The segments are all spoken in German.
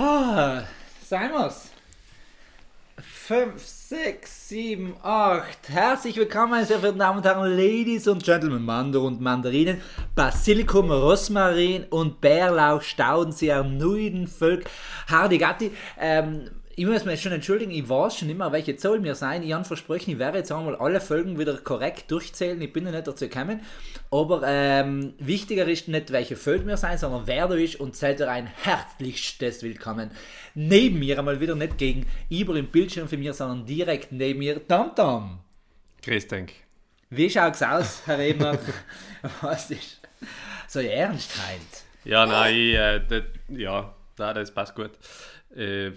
Ah, sein wir's. 5, 6, 7, 8. Herzlich willkommen, meine sehr verehrten Damen und Herren, Ladies und Gentlemen, Mandor und Mandarinen, Basilikum, Rosmarin und Bärlauch, Staudensee, Nuidenvölk, Hardigatti. Ähm, ich muss mich schon entschuldigen, ich weiß schon immer, welche Zahl mir sein. Ich habe versprochen, ich werde jetzt einmal alle Folgen wieder korrekt durchzählen. Ich bin noch nicht dazu gekommen. Aber ähm, wichtiger ist nicht, welche Folge mir sein, sondern wer du ist und seid ihr ein herzlichstes Willkommen. Neben mir, einmal wieder nicht gegen über im Bildschirm für mir, sondern direkt neben mir, Tom. Grüß denk. Wie schaut's aus, Herr Ebner? Was ist so ernst heint? Ja, nein, ich, äh, das, ja, das passt gut. Äh,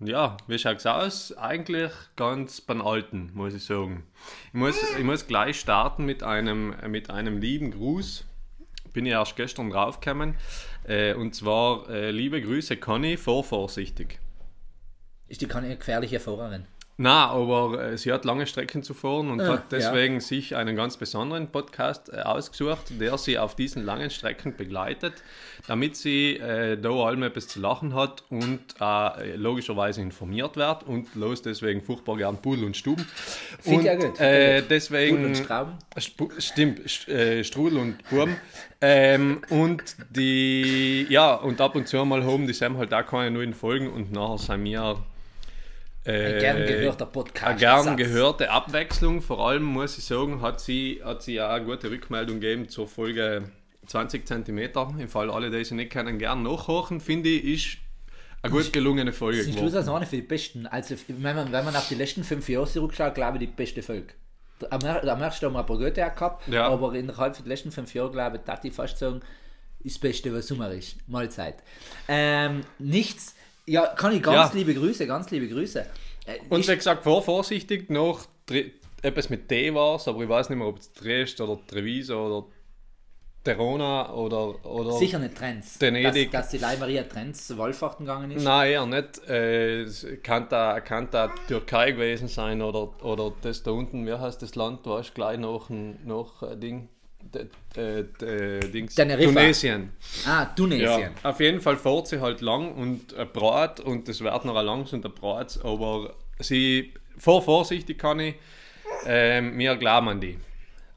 ja, wie schaut es aus? Eigentlich ganz beim Alten, muss ich sagen. Ich muss, ich muss gleich starten mit einem, mit einem lieben Gruß. Bin ich erst gestern draufgekommen. Äh, und zwar, äh, liebe Grüße, Conny, vor vorsichtig. Ist die keine gefährliche Fahrerin? Na, aber äh, sie hat lange Strecken zu fahren und ja, hat deswegen ja. sich einen ganz besonderen Podcast äh, ausgesucht, der sie auf diesen langen Strecken begleitet, damit sie äh, da allem etwas zu lachen hat und äh, logischerweise informiert wird und los deswegen furchtbar gern Pudel und Stuben. Und ja gut, äh, deswegen Pudel und Strauben. Sp stimmt, St äh, Strudel und Burm. ähm, und die, ja, und ab und zu mal haben die Sam halt auch keine neuen Folgen und nachher sind wir ein gern gehörter Podcast. Eine gern gehörte Abwechslung. Vor allem muss ich sagen, hat sie, hat sie auch eine gute Rückmeldung gegeben zur Folge 20 cm. Im Fall alle, die sie nicht kennen, gern nachhochen, finde ich, ist eine gut gelungene Folge. Das ist schlussendlich eine für die besten. Also, wenn man, wenn man auf die letzten fünf Jahre zurückschaut, glaube ich, die beste Folge. Am, am ersten haben wir ein paar gute gehabt, ja. aber innerhalb der letzten fünf Jahre, glaube ich, darf ich fast sagen, ist das Beste, was Sommer ist. Mahlzeit. Ähm, nichts ja, kann ich ganz ja. liebe Grüße, ganz liebe Grüße. Äh, und wie gesagt, vor vorsichtig noch etwas mit D war es, aber ich weiß nicht mehr, ob es Dresd oder Treviso oder Terona oder, oder Sicher nicht Trends. Venedig. Dass, dass die Leih Maria Trends Wolfachten gegangen ist? Nein, eher nicht. Äh, kann, da, kann da Türkei gewesen sein oder, oder das da unten, wie heißt das Land, du hast gleich noch ein noch ein Ding. Äh, äh, Dings. Tunesien. Ah, Tunesien. Ja, auf jeden Fall fährt sie halt lang und brat und das wird noch langs und Brat, aber sie, vor vorsichtig kann ich, äh, wir glauben an die.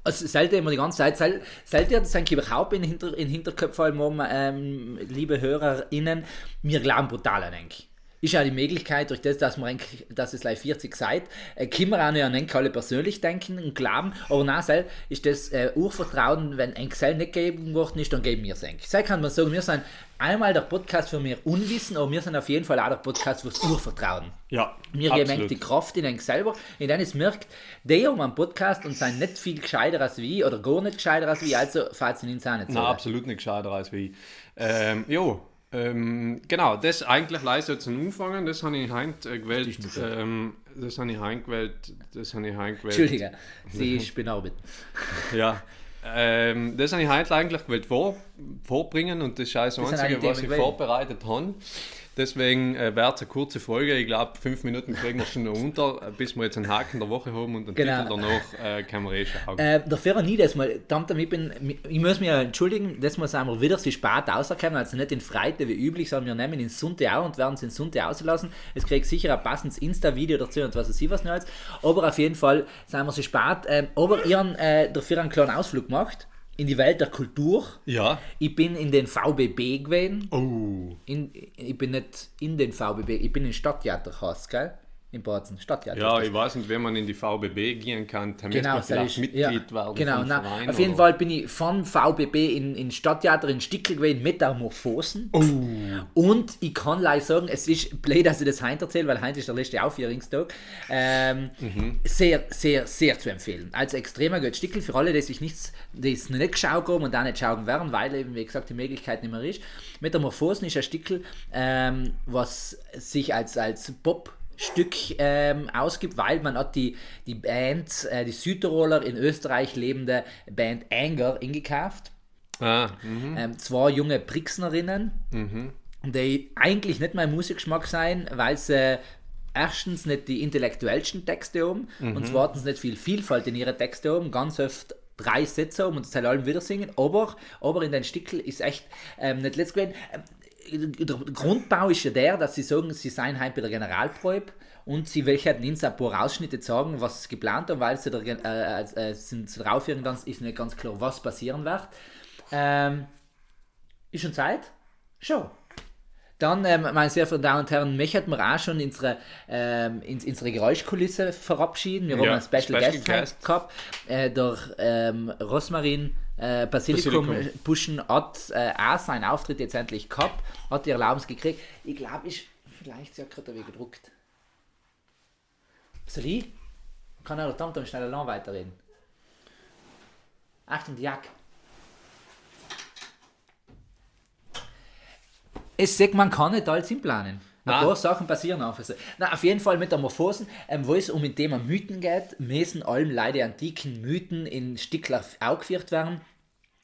Also sollte immer die ganze Zeit, sollte das eigentlich überhaupt in, Hinter, in Hinterköpfen haben, ähm, liebe HörerInnen, wir glauben brutal an eigentlich ist ja die Möglichkeit, durch das, dass, man, dass es gleich 40 seid, äh, können wir auch noch an alle persönlich denken und glauben, aber nachher ist das äh, Urvertrauen, wenn ein Gesell nicht gegeben worden ist, dann geben wir es eigentlich. So kann man sagen, wir sind einmal der Podcast für mehr Unwissen, aber wir sind auf jeden Fall auch der Podcast fürs Urvertrauen. Ja, Wir absolut. geben die Kraft in einen selber, in denen es merkt, die haben einen Podcast und sind nicht viel gescheiter als wie oder gar nicht gescheiter als wie, also falls sie ihn auch nicht so. Nein, absolut nicht gescheiter als wie. Ähm, jo, ähm, genau, das eigentlich leise zum Anfangen, das habe ich heint äh, gewählt. Ähm, das habe ich heint gewählt. Das habe ich heint gewählt. Entschuldige, Sie ist benaubet. ja. Ähm, das habe ich heute eigentlich gewählt vor, vorbringen und das ist auch das, Einzige, was ich vorbereitet habe. Deswegen äh, wäre es eine kurze Folge. Ich glaube, fünf Minuten kriegen wir schon noch unter, äh, bis wir jetzt einen Haken der Woche haben und einen genau. Titel danach äh, können wir eh schauen. Äh, dafür nie das mal. Ich, bin, ich muss mich entschuldigen, das muss wir wieder so spät rauskommen, also nicht in Freitag wie üblich, sondern wir nehmen in Sunte auch und werden es in Sunte auslassen. Es kriegt sicher ein passendes Insta-Video dazu und was weiß ich was noch jetzt. Aber auf jeden Fall sind wir so spät. Ähm, aber ihr habt äh, dafür einen kleinen Ausflug gemacht in die Welt der Kultur. Ja. Ich bin in den VBB gewesen. Oh. In, ich bin nicht in den VBB, ich bin in Stadttheater, gell? In Bozen, Stadttheater. Ja, ich weiß nicht, wenn man in die VBB gehen kann, dann genau, man vielleicht Mitglied ja, werden. Genau, nein, Verein, auf jeden Fall bin ich von VBB in, in Stadttheater in Stickel gewesen, Metamorphosen. Oh. Und ich kann leider sagen, es ist blöd, dass ich das heute erzähle, weil heute ist der letzte Aufführungstag. Ähm, mhm. Sehr, sehr, sehr zu empfehlen. Also extremer gut Stickel für alle, die sich nichts, die es nicht geschaut haben und auch nicht schauen werden, weil eben, wie gesagt, die Möglichkeit nicht mehr ist. Metamorphosen ist ein Stickel, ähm, was sich als, als Pop Stück ähm, ausgibt, weil man hat die, die Band, äh, die Südtiroler in Österreich lebende Band Anger ingekauft. Ah, mhm. ähm, zwei junge Brixnerinnen, mhm. die eigentlich nicht mein Musikgeschmack sein, weil sie erstens nicht die intellektuellsten Texte haben mhm. und zweitens nicht viel Vielfalt in ihre Texte haben, ganz oft drei Sätze um und das allem wieder singen, aber, aber in den Stickel ist echt ähm, nicht. Ähm, der Grundbau ist ja der, dass sie sagen, sie seien halt bei der Generalprobe und sie werden uns ein paar Ausschnitte sagen, was sie geplant haben, weil sie der, äh, äh, sind drauf irgendwann ist nicht ganz klar, was passieren wird. Ähm, ist schon Zeit? Schon. Dann, ähm, meine sehr verehrten Damen und Herren, mich hat man auch schon unsere, ähm, in, unsere Geräuschkulisse verabschieden. Wir ja, haben einen Special, Special Guest, Guest. gehabt. Äh, der ähm, Rosmarin äh, Basilikum, Basilikum Buschen hat äh, auch seinen Auftritt jetzt endlich gehabt, hat die Erlaubnis gekriegt. Ich glaube, ich vielleicht sie hat gerade wie gedruckt. Soll ich? Kann er Tamtam schnell lang weiterreden? Achtung, die Jacke. Es sagt, man kann nicht alles planen. Ein paar Sachen passieren so. Na, auf jeden Fall Metamorphosen, ähm, wo es um ein Thema Mythen geht, müssen allem leider antiken Mythen in Stickler aufgeführt werden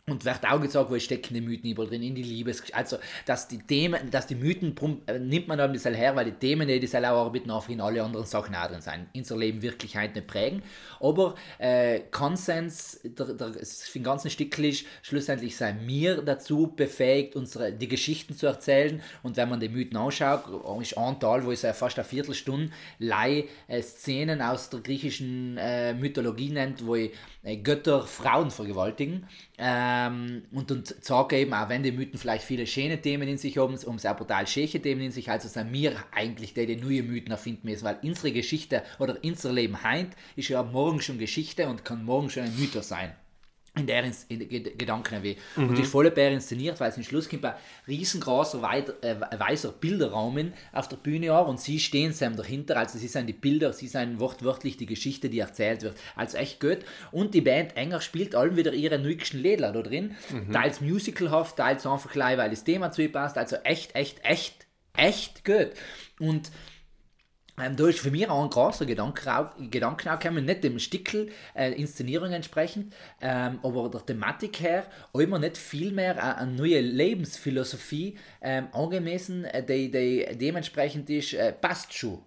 und wird auch gesagt, wo stecken die Mythen überall drin, in die Liebes... Also, dass die Themen, dass die Mythen, äh, nimmt man dann das her, weil die Themen, die das auch arbeiten, auch in alle anderen Sachen auch drin sein. Unser Leben Wirklichkeit nicht prägen. Aber äh, Konsens, der, der, für den ganzen Stickel ist, schlussendlich sei mir dazu befähigt, unsere, die Geschichten zu erzählen. Und wenn man die Mythen anschaut, ist ein Teil, wo ich ja fast eine Viertelstunde Leih äh, Szenen aus der griechischen äh, Mythologie nennt, wo ich äh, Götter Frauen vergewaltigen. Ähm, und dann sagen eben, auch wenn die Mythen vielleicht viele schöne Themen in sich haben, um sehr brutal schäche Themen in sich, also sind wir eigentlich die, die neue Mythen erfinden müssen, weil unsere Geschichte oder unser Leben heint ist ja morgen schon Geschichte und kann morgen schon ein Mythos sein in der in, Gedanken weh. Mhm. Und die ist voll Bär inszeniert, weil es im Schluss kommt ein riesengroßer weit, äh, weißer Bilderraum auf der Bühne an und sie stehen sam dahinter, also sie sind die Bilder, sie sind wortwörtlich die Geschichte, die erzählt wird. Also echt gut. Und die Band Enger spielt allem wieder ihre neuesten Lieder da drin, mhm. teils musicalhaft, teils einfach gleich, weil das Thema zu ihr passt, also echt, echt, echt, echt gut. Und ähm, da ist für mich auch ein großer Gedanke, Gedanke auch gekommen, nicht dem Stickel äh, Inszenierung entsprechend, ähm, aber der Thematik her, immer nicht viel mehr eine neue Lebensphilosophie ähm, angemessen, äh, die, die dementsprechend ist, äh, passt schon.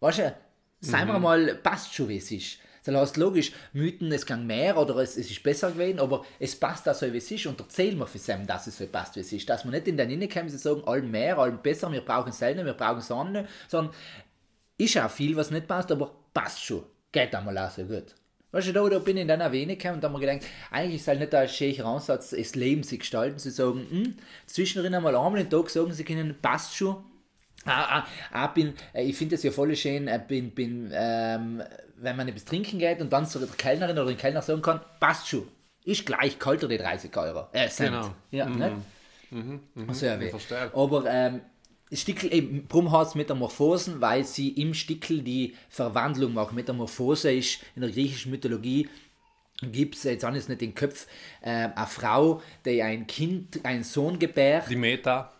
Weißt du, sagen wir mhm. mal, passt schon, wie es ist. Das heißt, logisch, Mythen, es kann mehr oder es, es ist besser gewesen, aber es passt auch so, wie es ist und erzählen wir für Sam, dass es so passt, wie es ist. Dass wir nicht in den Innen kommen, sie sagen, allem mehr, allem besser, wir brauchen selten, wir brauchen Sonne, sondern ist auch viel, was nicht passt, aber passt schon. Geht einmal auch so gut. Weißt du, da, da bin ich in einer Wenig gekommen und da habe mir gedacht, eigentlich ist es halt nicht ein schöner Ansatz, das Leben zu gestalten, zu sagen, hm, zwischendrin einmal einmal den Tag sagen, sie können, passt schon. Ah, ah, ah, bin, äh, ich finde das ja voll schön, äh, bin, bin, ähm, wenn man etwas trinken geht und dann zu der Kellnerin oder den Kellner sagen kann, passt schon, ist gleich kalter die 30 Euro. Äh, Cent. Genau. Ja, mhm. nicht? Mhm, mh, also, ja, Aber ähm, Stickel eben, drum heißt Metamorphosen, weil sie im Stickel die Verwandlung macht. Metamorphose ist in der griechischen Mythologie gibt es, jetzt es nicht den Kopf, äh, eine Frau, die ein Kind, einen Sohn gebärt. Die Meta.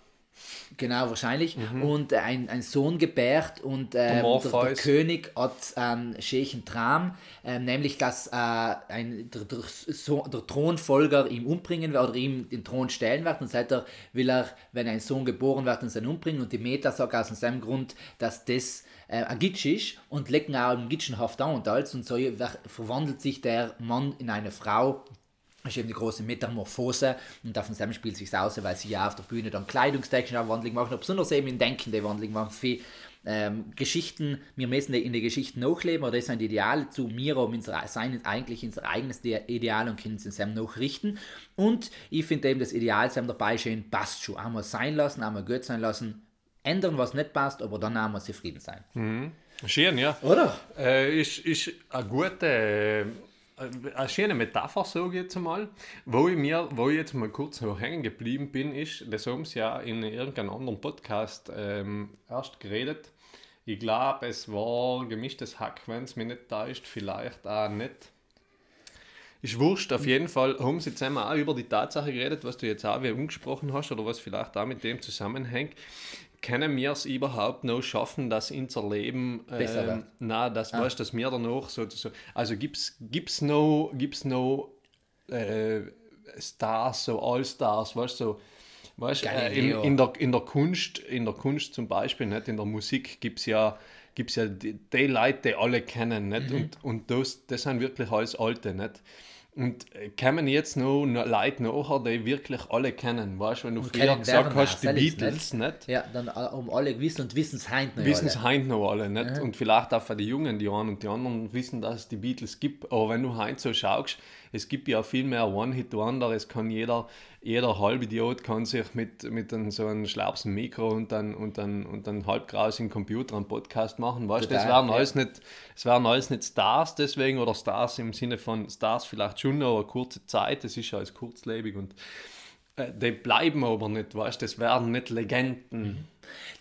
Genau, wahrscheinlich. Mhm. Und äh, ein, ein Sohn gebärt und äh, der, der, König hat einen schönen Traum, äh, nämlich dass äh, ein, der, der, so, der, Thronfolger ihn umbringen wird oder ihm den Thron stellen wird. Und seither will er, wenn ein Sohn geboren wird, ihn umbringen. Und die Meta sagt aus seinem Grund, dass das äh, ein Gitsch ist und lecken auch einen Gitschenhaft an und alles. Und so verwandelt sich der Mann in eine Frau, ist eben die große Metamorphose und davon zusammen spielt sich aus, weil sie ja auf der Bühne dann kleidungstechnische Wandlung machen, besonders eben in denkende Wandlung machen, für ähm, Geschichten, wir müssen in die Geschichten nachleben, oder das sind Ideale zu mir, um unser, sein eigentlich unser eigenes Ideal und können es nachrichten. Und ich finde eben das Ideal sein dabei schön, passt schon. Einmal sein lassen, einmal gut sein lassen, ändern, was nicht passt, aber dann einmal zufrieden sein. Mhm. Schön, ja. Oder? Äh, ist, ist eine gute. Äh eine schöne Metapher, sage ich jetzt einmal. Wo ich, mir, wo ich jetzt mal kurz noch hängen geblieben bin, ist, das haben sie ja in irgendeinem anderen Podcast ähm, erst geredet. Ich glaube, es war gemischtes Hack, wenn es mich nicht täuscht, vielleicht auch nicht. Ist wurscht, auf jeden Fall haben sie zusammen auch über die Tatsache geredet, was du jetzt auch wie umgesprochen hast oder was vielleicht auch mit dem zusammenhängt können wir es überhaupt noch schaffen, dass unser Leben besser ähm, wird? Na, das ah. weißt, dass wir danach sozusagen. Also gibt es noch, gibt's noch äh, Stars, so All-Stars, weißt du, so, weißt, äh, in, in, der, in der Kunst, in der Kunst zum Beispiel, nicht? in der Musik gibt es ja gibt ja die, die, Leute, die alle kennen, nicht? Mhm. Und, und das, das sind wirklich alles Alte, nicht? Und äh, kommen jetzt noch, noch Leute nachher, die wirklich alle kennen. Weißt du, wenn du Und früher gesagt Werner hast, die Beatles, nicht? Ja, dann um alle wissen und wissen es heint noch wissen es heute noch alle nicht. Und vielleicht auch für die Jungen, die einen und die anderen wissen, dass es die Beatles gibt. Aber wenn du heute so schaust, es gibt ja viel mehr One-Hit-Wonder. Es kann jeder, jeder Halbidiot kann sich mit, mit einem, so einem schlaubsen Mikro und dann, und dann, und dann halb grausigen Computer einen Podcast machen. Weißt du, das wären ja. alles nicht, wären alles nicht Stars deswegen oder Stars im Sinne von Stars vielleicht schon noch eine kurze Zeit. Das ist ja alles kurzlebig und äh, die bleiben aber nicht, weißt du, das werden nicht Legenden.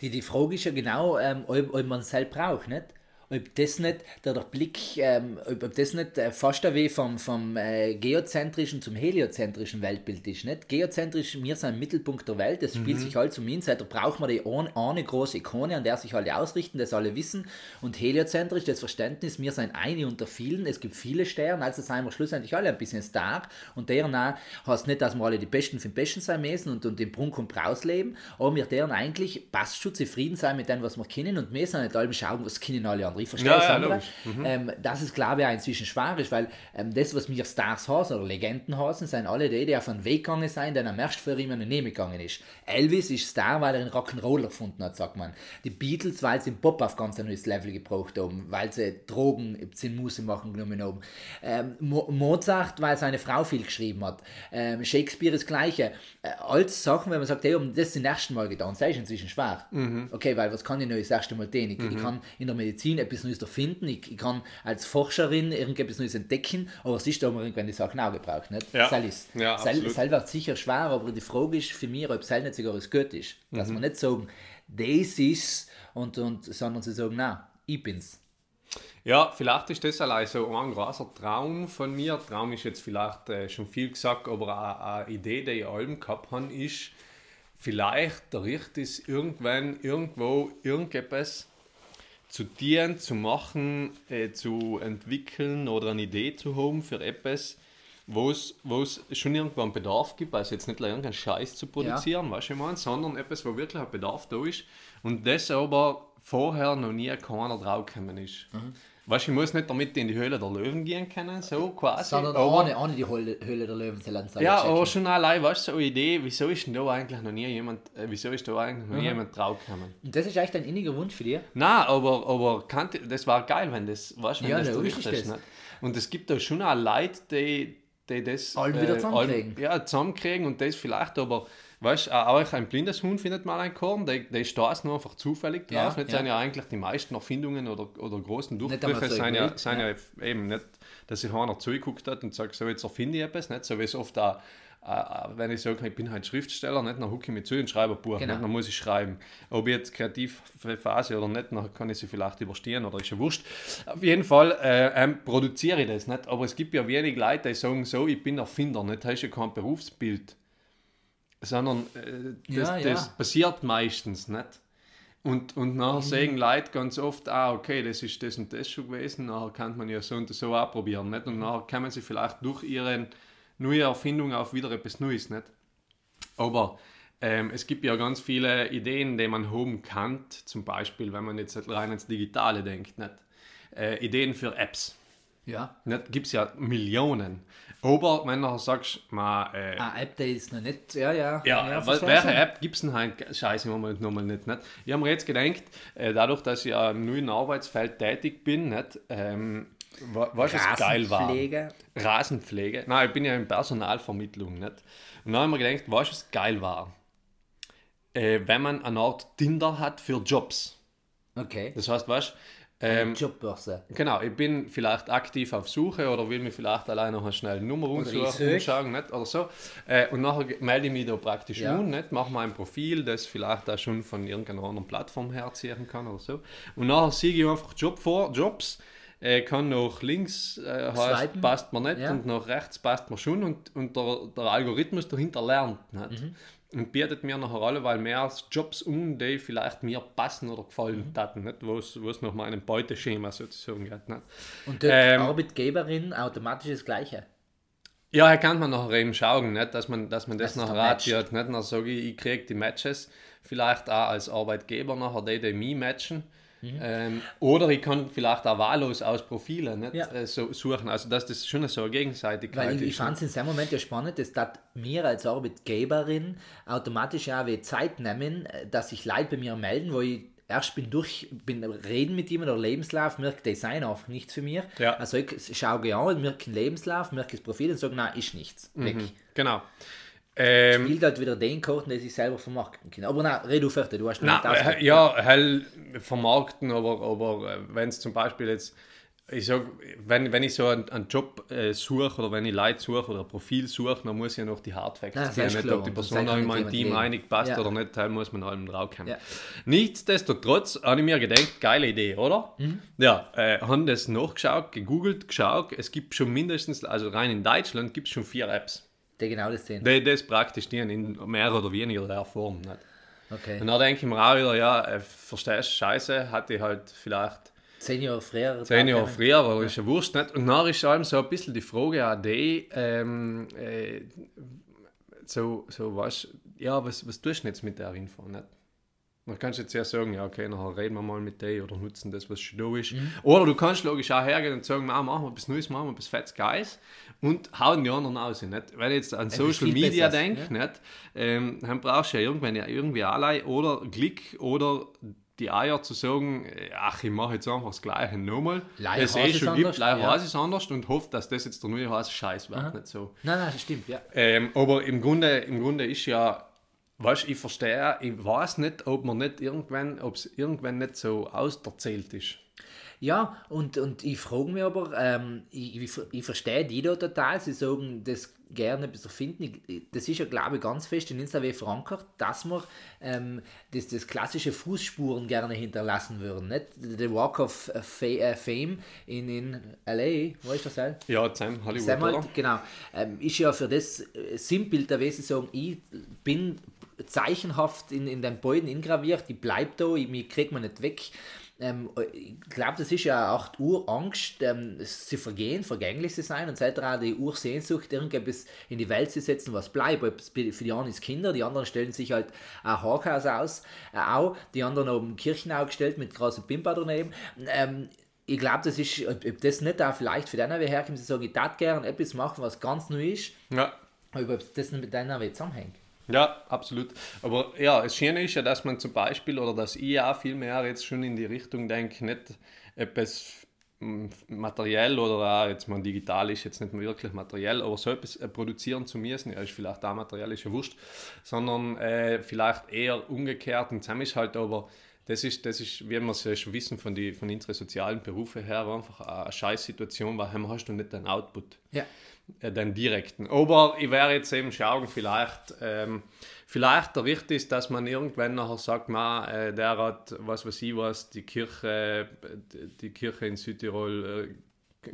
Die, die Frage ist ja genau, ähm, ob, ob man es selbst braucht, nicht? Ob das nicht, der, der Blick, ähm, ob, ob das nicht äh, fast ein Weg vom, vom äh, geozentrischen zum heliozentrischen Weltbild ist, nicht? Geozentrisch, wir sind im Mittelpunkt der Welt, das spielt sich halt zum Insider, braucht man die eine, eine große Ikone, an der sich alle ausrichten, das alle wissen. Und heliozentrisch, das Verständnis, wir sind eine unter vielen, es gibt viele Sterne, also sind wir schlussendlich alle ein bisschen stark. Und deren auch heißt nicht, dass wir alle die Besten für den Besten sein müssen und, und den Prunk und Braus leben, aber wir deren eigentlich passt schon zufrieden sein mit dem, was wir kennen und wir sind nicht alle schauen, was kennen alle andere. Ich verstehe Ja, das ja, andere. logisch. Ähm, das ist, glaube ich, auch inzwischen schwer ist, weil ähm, das, was wir Stars heißen oder Legenden heißen, sind alle die, die auf einen Weg gegangen sind, der am erst für immer noch nicht gegangen ist. Elvis ist Star, weil er einen Rock'n'Roller gefunden hat, sagt man. Die Beatles, weil sie den Pop auf ganz ein neues Level gebraucht haben, weil sie Drogen zum Muße machen genommen haben. Ähm, Mo Mozart, weil seine Frau viel geschrieben hat. Ähm, Shakespeare das Gleiche. Äh, alles Sachen, wenn man sagt, hey, um das zum ersten Mal getan, das ist inzwischen schwer. Okay, weil was kann ich noch das erste Mal tun? Ich, ich kann in der Medizin etwas Neues erfinden, ich, ich kann als Forscherin irgendetwas Neues entdecken, aber es ist da mal irgendwann die Sachen auch gebraucht. Nicht? Ja. Sel ist. Ja, absolut. Sel wird sicher schwer, aber die Frage ist für mich, ob Sel nicht sogar das Gute ist. Dass Mhm. man nicht sagen, das ist, und, und, sondern sie sagen, nein, ich bin's. Ja, vielleicht ist das allein so ein großer Traum von mir. Traum ist jetzt vielleicht äh, schon viel gesagt, aber eine, eine Idee, die ich allem gehabt habe, ist, vielleicht der Richt ist irgendwann irgendwo irgendetwas zu dienen, zu machen, äh, zu entwickeln oder eine Idee zu haben für etwas, wo es wo es schon irgendwo einen Bedarf gibt, also jetzt nicht irgendeinen Scheiß zu produzieren, weißt du, ich meine, sondern etwas, wo wirklich ein Bedarf da ist und das aber vorher noch nie keiner draufgekommen ist. Weißt du, ich muss nicht damit in die Höhle der Löwen gehen können, so quasi. Sondern aber- ohne, ohne die Höhle, Höhle der Löwen zu lernen. ja, aber schon allein, weißt du, so eine Idee, wieso ist denn da eigentlich noch nie jemand, äh, wieso ist da eigentlich noch nie jemand draufgekommen? Und das ist echt ein inniger Wunsch für dich? Nein, aber, aber kannte, das war geil, wenn das, weißt, wenn Ja, das logisch Richter ist. Nicht? Und es gibt da schon auch Leute, die, die das Allen wieder zusammenkriegen. allen- ja, zusammenkriegen und das vielleicht aber, weißt du, auch ein blindes Huhn findet mal ein Korn, der, der ist da nur einfach zufällig Ja, drauf. nicht ja. sind ja eigentlich die meisten Erfindungen oder, oder großen Durchbrüche so sind ja, sind ja. eben nicht, dass sich einer zugeguckt hat und sagt, so jetzt erfinde ich etwas, nicht so wie es oft auch äh, wenn ich sage, ich bin halt Schriftsteller, nicht, dann hucke ich mich zu und schreibe ein Buch, Genau. nicht, dann muss ich schreiben. Ob ich jetzt kreativ Phase oder nicht, dann kann ich sie vielleicht überstehen oder ist ja wurscht. Auf jeden Fall äh, ähm, produziere ich das nicht, aber es gibt ja wenig Leute, die sagen so, ich bin Erfinder, nicht, das ist ja kein Berufsbild, sondern äh, das, Ja, ja. das passiert meistens nicht. Und, und nachher sagen Leute ganz oft, ah, okay, das ist das und das schon gewesen, nachher kann man ja so und so auch probieren. Nicht? Und nachher kommen sie vielleicht durch ihre neue Erfindung auf wieder etwas Neues. Nicht? Aber ähm, es gibt ja ganz viele Ideen, die man haben kann, zum Beispiel, wenn man jetzt rein ins Digitale denkt. Nicht? Äh, Ideen für Apps. Ja. Gibt es ja Millionen. Aber wenn du sagst, man, äh, Ah, App, der ist noch nicht. Ja, ja. ja, was, verstehe welche. App gibt es denn halt? Scheiße, im Moment nochmal nicht, nicht. Ich habe mir jetzt gedacht, äh, dadurch, dass ich ja im neuen Arbeitsfeld tätig bin, nicht, ähm, was geil war? Rasenpflege. Rasenpflege. Nein, ich bin ja in Personalvermittlung, nicht? Und dann habe ich mir gedacht, was geil war? Äh, wenn man eine Art Tinder hat für Jobs. Okay. Das heißt, weißt du, ähm, Jobbörse. Genau, ich bin vielleicht aktiv auf Suche oder will mir vielleicht alleine noch eine schnelle Nummer umsuchen, suche. umschauen, nicht? oder so. Äh, und nachher melde ich mich da praktisch Ja. nicht? mache mein Profil, das vielleicht auch schon von irgendeiner anderen Plattform herziehen kann oder so. Und nachher sehe ich einfach Job vor, Jobs, äh, kann nach links, äh, heißt, passt mir nicht, Ja. und nach rechts passt mir schon und, und der, der Algorithmus dahinter lernt. Nicht? Mhm. Und bietet mir nachher alle, weil mehr Jobs um, die vielleicht mir passen oder gefallen Mhm. taten, nicht? Wo es wo es nach meinem Beuteschema sozusagen geht. Nicht? Und dort Ähm, Arbeitgeberin automatisch das Gleiche. Ja, hier kann man nachher eben schauen, nicht? Dass, man, dass man das, Dass es nachher ratiert. Nicht? Dann sage ich, ich kriege die Matches vielleicht auch als Arbeitgeber nachher die, die mich matchen. Ähm, oder ich kann vielleicht auch wahllos aus Profilen nicht, Ja. äh, so suchen. Also dass das schon so eine Gegenseitigkeit Weil ich, ich ist. fand es in dem Moment ja spannend, dass das mir als Arbeitgeberin automatisch auch Zeit nehmen, äh, dass sich Leute bei mir melden, wo ich erst bin durch, bin reden mit jemandem oder Lebenslauf, merke Design einfach nichts für mich. Ja. Also ich schaue an, merke den Lebenslauf, merke das Profil und sage, nein, ist nichts. Weg. Genau. Ähm, Spielt halt wieder den Karten, den ich selber vermarkten kann. Aber nein, red du fertig, du hast nicht ausge- äh, ja, hell vermarkten, aber, aber äh, wenn es zum Beispiel jetzt, ich sag, wenn, wenn ich so einen, einen Job äh, suche oder wenn ich Leute suche oder ein Profil suche, dann muss ich ja noch die Hardfacts Nein, das sehen, nicht ob die das Person in mein Team einig passt Ja. oder nicht, da muss man allem drauf kommen. Ja. Nichtsdestotrotz habe ich mir gedacht, geile Idee, oder? Mhm. Ja, äh, haben das nachgeschaut, gegoogelt, geschaut, es gibt schon mindestens, also rein in Deutschland gibt es schon vier Apps. Die genau das sehen. Die das praktisch die in mehr oder weniger der Form. Nicht? Okay. Und dann denke ich mir auch wieder, ja, äh, verstehst du, scheiße, hatte ich halt vielleicht Zehn Jahre früher. zehn Jahre früher, aber ist ja wurscht nicht. Und dann ist allem so ein bisschen die Frage auch die, ähm, äh, so, so was, ja, was, was tust du jetzt mit der Info? Nicht? Man kannst jetzt ja sagen, ja, okay, nachher reden wir mal mit dir oder nutzen das, was schon da ist. Oder du kannst logisch auch hergehen und sagen, machen wir etwas Neues, machen wir etwas Fettes Geiles und hauen die anderen aus. Nicht? Wenn ich jetzt an Social viel Media denke, nicht, ähm, dann brauchst du ja irgendwann ja irgendwie allein oder Glück oder die Eier zu sagen, ach, ich mache jetzt einfach das Gleiche nochmal. Das eh schon anders, gibt, leider ja. ist anders und hoffe, dass das jetzt der neue Hase scheiß wird. Nicht so. Nein, nein, das stimmt, ja. Ähm, aber im Grunde, im Grunde ist ja, weißt ich verstehe, ich weiß nicht, ob man nicht irgendwann, ob es irgendwann nicht so auserzählt ist. Ja, und, und ich frage mich aber, ähm, ich, ich, ich verstehe die da total, sie sagen das gerne bis finden. Ich, das ist ja, glaube ich, ganz fest in Instagram verankert, dass wir ähm, das, das klassische Fußspuren gerne hinterlassen würden. Nicht? Der Walk of äh, Fame in, in L.A., wo ist das? Halt? Ja, Sam Hollywood, Sam halt, genau, ähm, ist ja für das äh, Sinnbild der Wesen sagen, ich bin zeichenhaft in, in den Beuden ingraviert, ich bleib da, ich, mich kriegt man nicht weg. Ähm, ich glaube, das ist ja auch die Urangst, ähm, sie vergehen, vergänglich zu sein und auch die Ursehnsucht, irgendetwas in die Welt zu setzen, was bleibt. Für die einen ist Kinder, die anderen stellen sich halt ein Hochhaus aus, äh, auch, die anderen haben Kirchenau gestellt mit großen Pimper daneben. Ähm, ich glaube, das ist, ob, ob das nicht auch vielleicht für den herkommt, sie sagen, ich tat gerne etwas machen, was ganz neu ist, Ja. aber ob das nicht mit deiner zusammenhängt. Ja, absolut. Aber ja, das Schöne ist ja, dass man zum Beispiel, oder dass ich auch viel mehr jetzt schon in die Richtung denke, nicht etwas materiell oder auch jetzt mal digital ist jetzt nicht wirklich materiell, aber so etwas äh, produzieren zu müssen, ja, ist vielleicht auch materiell, ist ja wurscht, sondern äh, vielleicht eher umgekehrt und zusammen ist halt aber das ist, das ist, wie wir es ja schon wissen von, die, von unseren sozialen Berufen her, einfach eine Scheißsituation, weil hast du nicht den Output Ja. Äh, den direkten. Aber ich wäre jetzt eben schauen, vielleicht, ähm, vielleicht der Richt ist, dass man irgendwann nachher sagt, man, äh, der hat, was weiß ich was, die Kirche, die Kirche in Südtirol äh,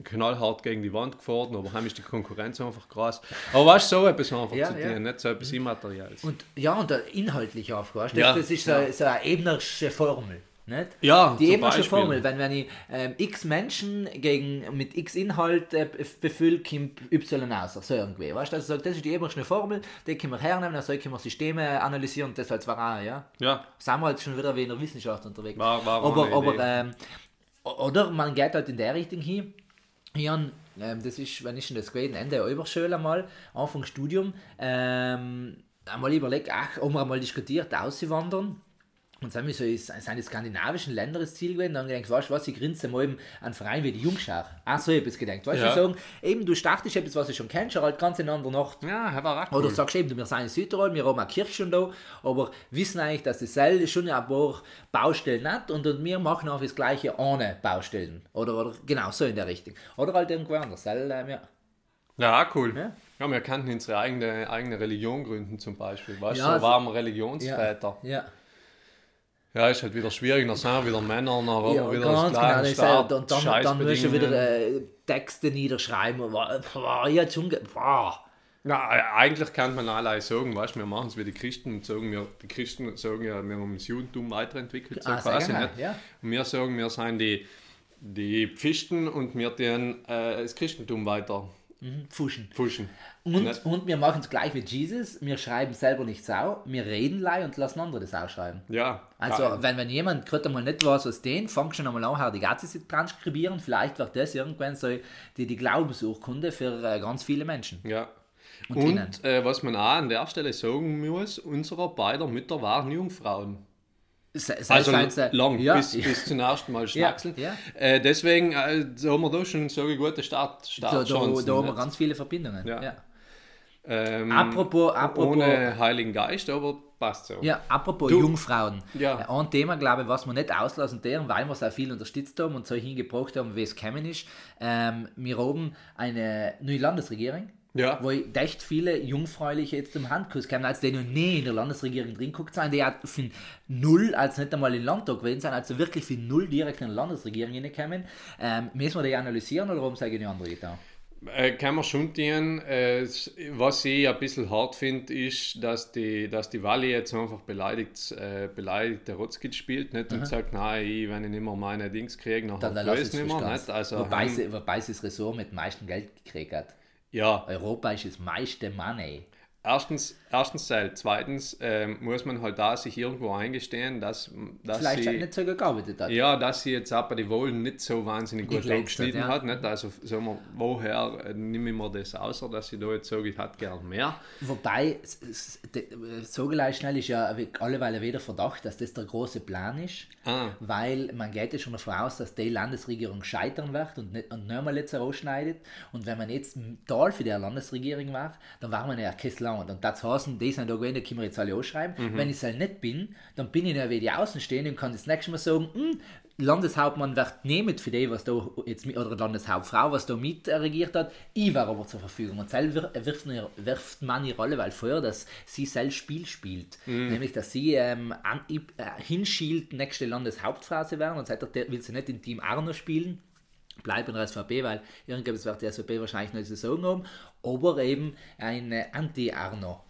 knallhart gegen die Wand gefahren, aber heim ist die Konkurrenz einfach krass. Aber weißt so etwas einfach Ja, zu tun, ja. nicht so etwas Immaterielles. Und ja, und inhaltlich aufgehört. Das, Ja, das ist so, ja. so eine Ebnersche Formel. Nicht? Ja, die Ebnersche Beispiel. Formel, wenn, wenn ich ähm, x Menschen gegen, mit x Inhalt äh, befülle, kommt y raus. So irgendwie. Weißt du, also das ist die Ebnersche Formel, die können wir hernehmen, also können wir Systeme analysieren und das halt zwar auch, ja. Ja, Sind wir halt schon wieder wie in der Wissenschaft unterwegs. War- war aber, aber ähm, oder man geht halt in der Richtung hin. Jan, ähm, das ist, wenn ich schon das gewesen, Ende Oberschule einmal, Anfang Studium, ähm, einmal überlegt, ach, haben wir einmal diskutiert, auszuwandern. Und dann so, ist- sind die skandinavischen Länder das Ziel gewesen. Dann habe ich gedacht, weißt du was, ich grinse mal eben einen Verein wie die Jungschar. Auch so etwas gedacht. Weißt du, Ja. sagen, eben, du startest etwas, was du schon kennst, aber halt ganz in einer Nacht. ja, war auch cool. Oder sagst eben, du, wir sind in Südtirol, wir haben eine Kirche schon da, aber wissen eigentlich, dass das Seil schon ein paar Baustellen hat und, und wir machen auch das Gleiche ohne Baustellen. Oder, oder genau so in der Richtung. Oder halt irgendwo anders. Ähm, ja. Ja, cool. Ja. Ja. wir könnten unsere eigene, eigene Religion gründen zum Beispiel. Weißt du, Ja, so so- waren wir Religionsväter. ja. Ja, ist halt wieder schwierig, dann sind wieder Männer, dann Ja, wieder ganz genau. Das ist Staat, und dann, dann musst du wieder äh, Texte niederschreiben. und Boah, schon. Boah. Na, äh, eigentlich kann man allein sagen, weißt du, wir machen es wie die Christen und sagen, wir, die Christen sagen ja, wir haben das Judentum weiterentwickelt, so Ah, quasi genau, nicht. ja. Und wir sagen, wir sind die, die Pfisten und wir den, äh, das Christentum weiter Mhm. Fuschen. Fuschen. Und, und wir machen es gleich wie Jesus. Wir schreiben selber nichts auf. Wir reden lei und lassen andere das ausschreiben. Ja. Also, geil. wenn, wenn jemand gerade mal nicht weiß, was den, fang schon einmal an, die ganze zu transkribieren. Vielleicht wird das irgendwann so die, die Glaubensurkunde für äh, ganz viele Menschen. Ja. Und Und, äh, was man auch an der Stelle sagen muss, unsere beider Mütter waren Jungfrauen. Se- sei- Also sei- sei- lang, ja, bis, bis zum ersten Mal schnackseln. ja. Äh, deswegen äh, da haben wir da schon so eine gute Start, da, da, Startchancen. da haben wir ganz viele Verbindungen. Ja. Ja. ähm, Apropos, apropos, Ohne Heiligen Geist, aber passt so. ja, apropos Du- Jungfrauen. Ja. Äh, Ein Thema, glaube ich, was wir nicht auslassen dürfen, weil wir es auch viel unterstützt haben und so hingebracht haben, wie es gekommen ist. Ähm, wir haben eine neue Landesregierung. Ja. Wo ich echt viele Jungfräuliche jetzt zum Handkuss kamen, als die noch nie in der Landesregierung drin geguckt sind, die hat von null, als nicht einmal im Landtag gewesen sind, also wirklich von null direkt in die Landesregierung reingekommen. Ähm, müssen wir die analysieren oder haben sie eigentlich andere getan? Äh, kann man schon tun. Äh, was ich ein bisschen hart finde, ist, dass die, dass die Wally jetzt einfach beleidigt, äh, beleidigt der Rotzkit spielt nicht? und sagt, nein, ich, wenn ich nicht mehr meine Dings kriege, Dann, dann ich es nicht mehr. Nicht? Also, wobei, ähm, sie, wobei sie das Ressort mit am meisten Geld gekriegt hat. Ja, Europa ist das meiste Money. Erstens, erstens Teil. Zweitens ähm, muss man halt da sich irgendwo eingestehen, dass, dass Vielleicht sie... hat nicht so gearbeitet hat. Ja, dass sie jetzt auch bei den Wahlen nicht so wahnsinnig gut hat, abgeschnitten ja. hat. Nicht? Also sagen wir, woher äh, nehme ich mir das außer, dass sie da jetzt ich hätte gern mehr. Wobei, so gleich schnell ist ja alleweil wieder Verdacht, dass das der große Plan ist, Ah. weil man geht ja schon davon aus, dass die Landesregierung scheitern wird und nicht, und nicht mal jetzt rausschneidet. Und wenn man jetzt Teil für die Landesregierung war, dann war man ja kein Land. Und das heißen, die sind da gewesen, da können wir jetzt alle ausschreiben. Wenn ich es halt nicht bin, dann bin ich ja wie die Außenstehende und kann das nächste Mal sagen, hm, Landeshauptmann wird nehmen für die, was da jetzt mit, oder Landeshauptfrau, was da mit äh, regiert hat. Ich war aber zur Verfügung. Und selbst wir- wirft, man ihr- wirft man ihre Rolle, weil vorher, dass sie selbst Spiel spielt. Nämlich, dass sie ähm, an, äh, hinschielt, nächste Landeshauptfrau zu werden. Und seitdem der- will sie nicht im Team Arno spielen. Bleibt in der SVP, weil irgendwas wird die SVP wahrscheinlich nicht so sagen haben. Aber eben ein äh, Anti-Arno.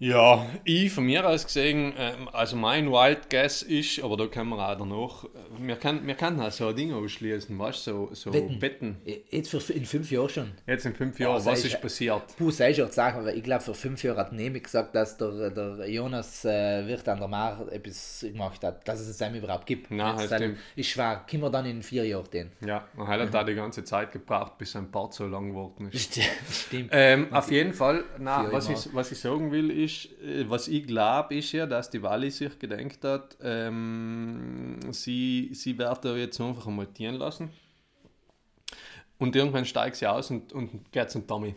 Ja, ich von mir aus gesehen, ähm, also mein Wild Guess ist, aber da können wir auch danach, äh, wir können, wir können auch so ein Ding ausschließen, weißt du, so, so Wetten. Wetten. Jetzt für, in fünf Jahren schon. Jetzt in fünf Jahren, das was ist- ist passiert? Puh, sei ich auch sagen, aber ich glaube, vor fünf Jahren hat Nemi gesagt, dass der, der Jonas äh, Wirt an der Mar etwas gemacht hat, dass es es einem überhaupt gibt. Nein, das dann-. Ist schwer. Können wir dann in vier Jahren den? Ja, er hat da die ganze Zeit gebraucht, bis sein Part so lang geworden ist. Stimmt. Ähm, auf jeden Fall, na, was, ich, was ich sagen will, ist, äh, was ich glaube, ist ja, dass die Wally sich gedenkt hat, ähm, sie, sie wird da jetzt einfach einmal tieren lassen. Und irgendwann steigt sie aus und, und geht zum Tommy.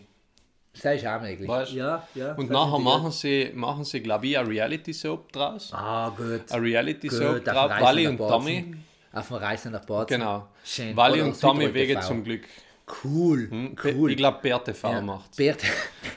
Das ist auch möglich. Weißt? Ja, ja. Und nachher ist machen sie, machen sie glaube ich, eine Reality-Soap draus. Ah, gut. Eine Reality-Soap draus. Wally und. Tommy. Auf dem Reisen nach Bozen. Genau. Schön. Wally und Tommy wegen zum Glück. Cool. Cool. Ich glaube, BRTV ja. macht Bert,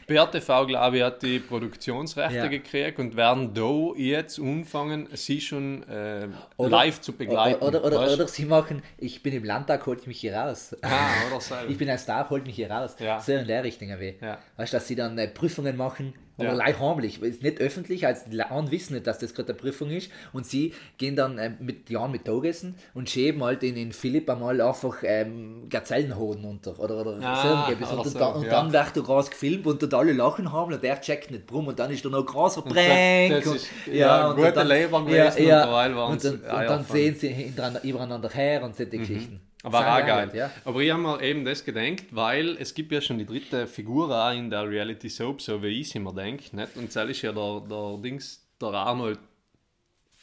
BRTV, glaube ich, hat die Produktionsrechte Ja. gekriegt und werden da jetzt anfangen, sie schon äh, Oder- live zu begleiten. Oder, oder, weißt? oder sie machen, ich bin im Landtag, holt mich hier raus. Ah, oder so. Ich bin ein Star, holt mich hier raus. Ja. So in der Richtung. Weh. Ja. Weißt du, dass sie dann äh, Prüfungen machen, aber Ja. leicht heimlich. Ist nicht öffentlich, als die anderen wissen nicht, dass das gerade eine Prüfung ist. Und sie gehen dann äh, mit Jan mit Tagessen und schieben halt in, in Philipp einmal einfach ähm, Gazellenhoden unter. Oder, oder Ah, so und, so, dann, und ja. dann wird da groß gefilmt und dort alle lachen haben und der checkt nicht drum und dann ist da noch das und- ist, ja, und guter dann- ja, und ja. waren und dann, und dann sehen sie hintereinander- übereinander her und solche Geschichten. Mhm. Aber Sehr auch geil. Ja. Aber ich habe mir eben das gedacht, weil es gibt ja schon die dritte Figur auch in der Reality Soap, so wie ich es immer denke. Nicht? Und das ist ja der, der Dings, der Arnold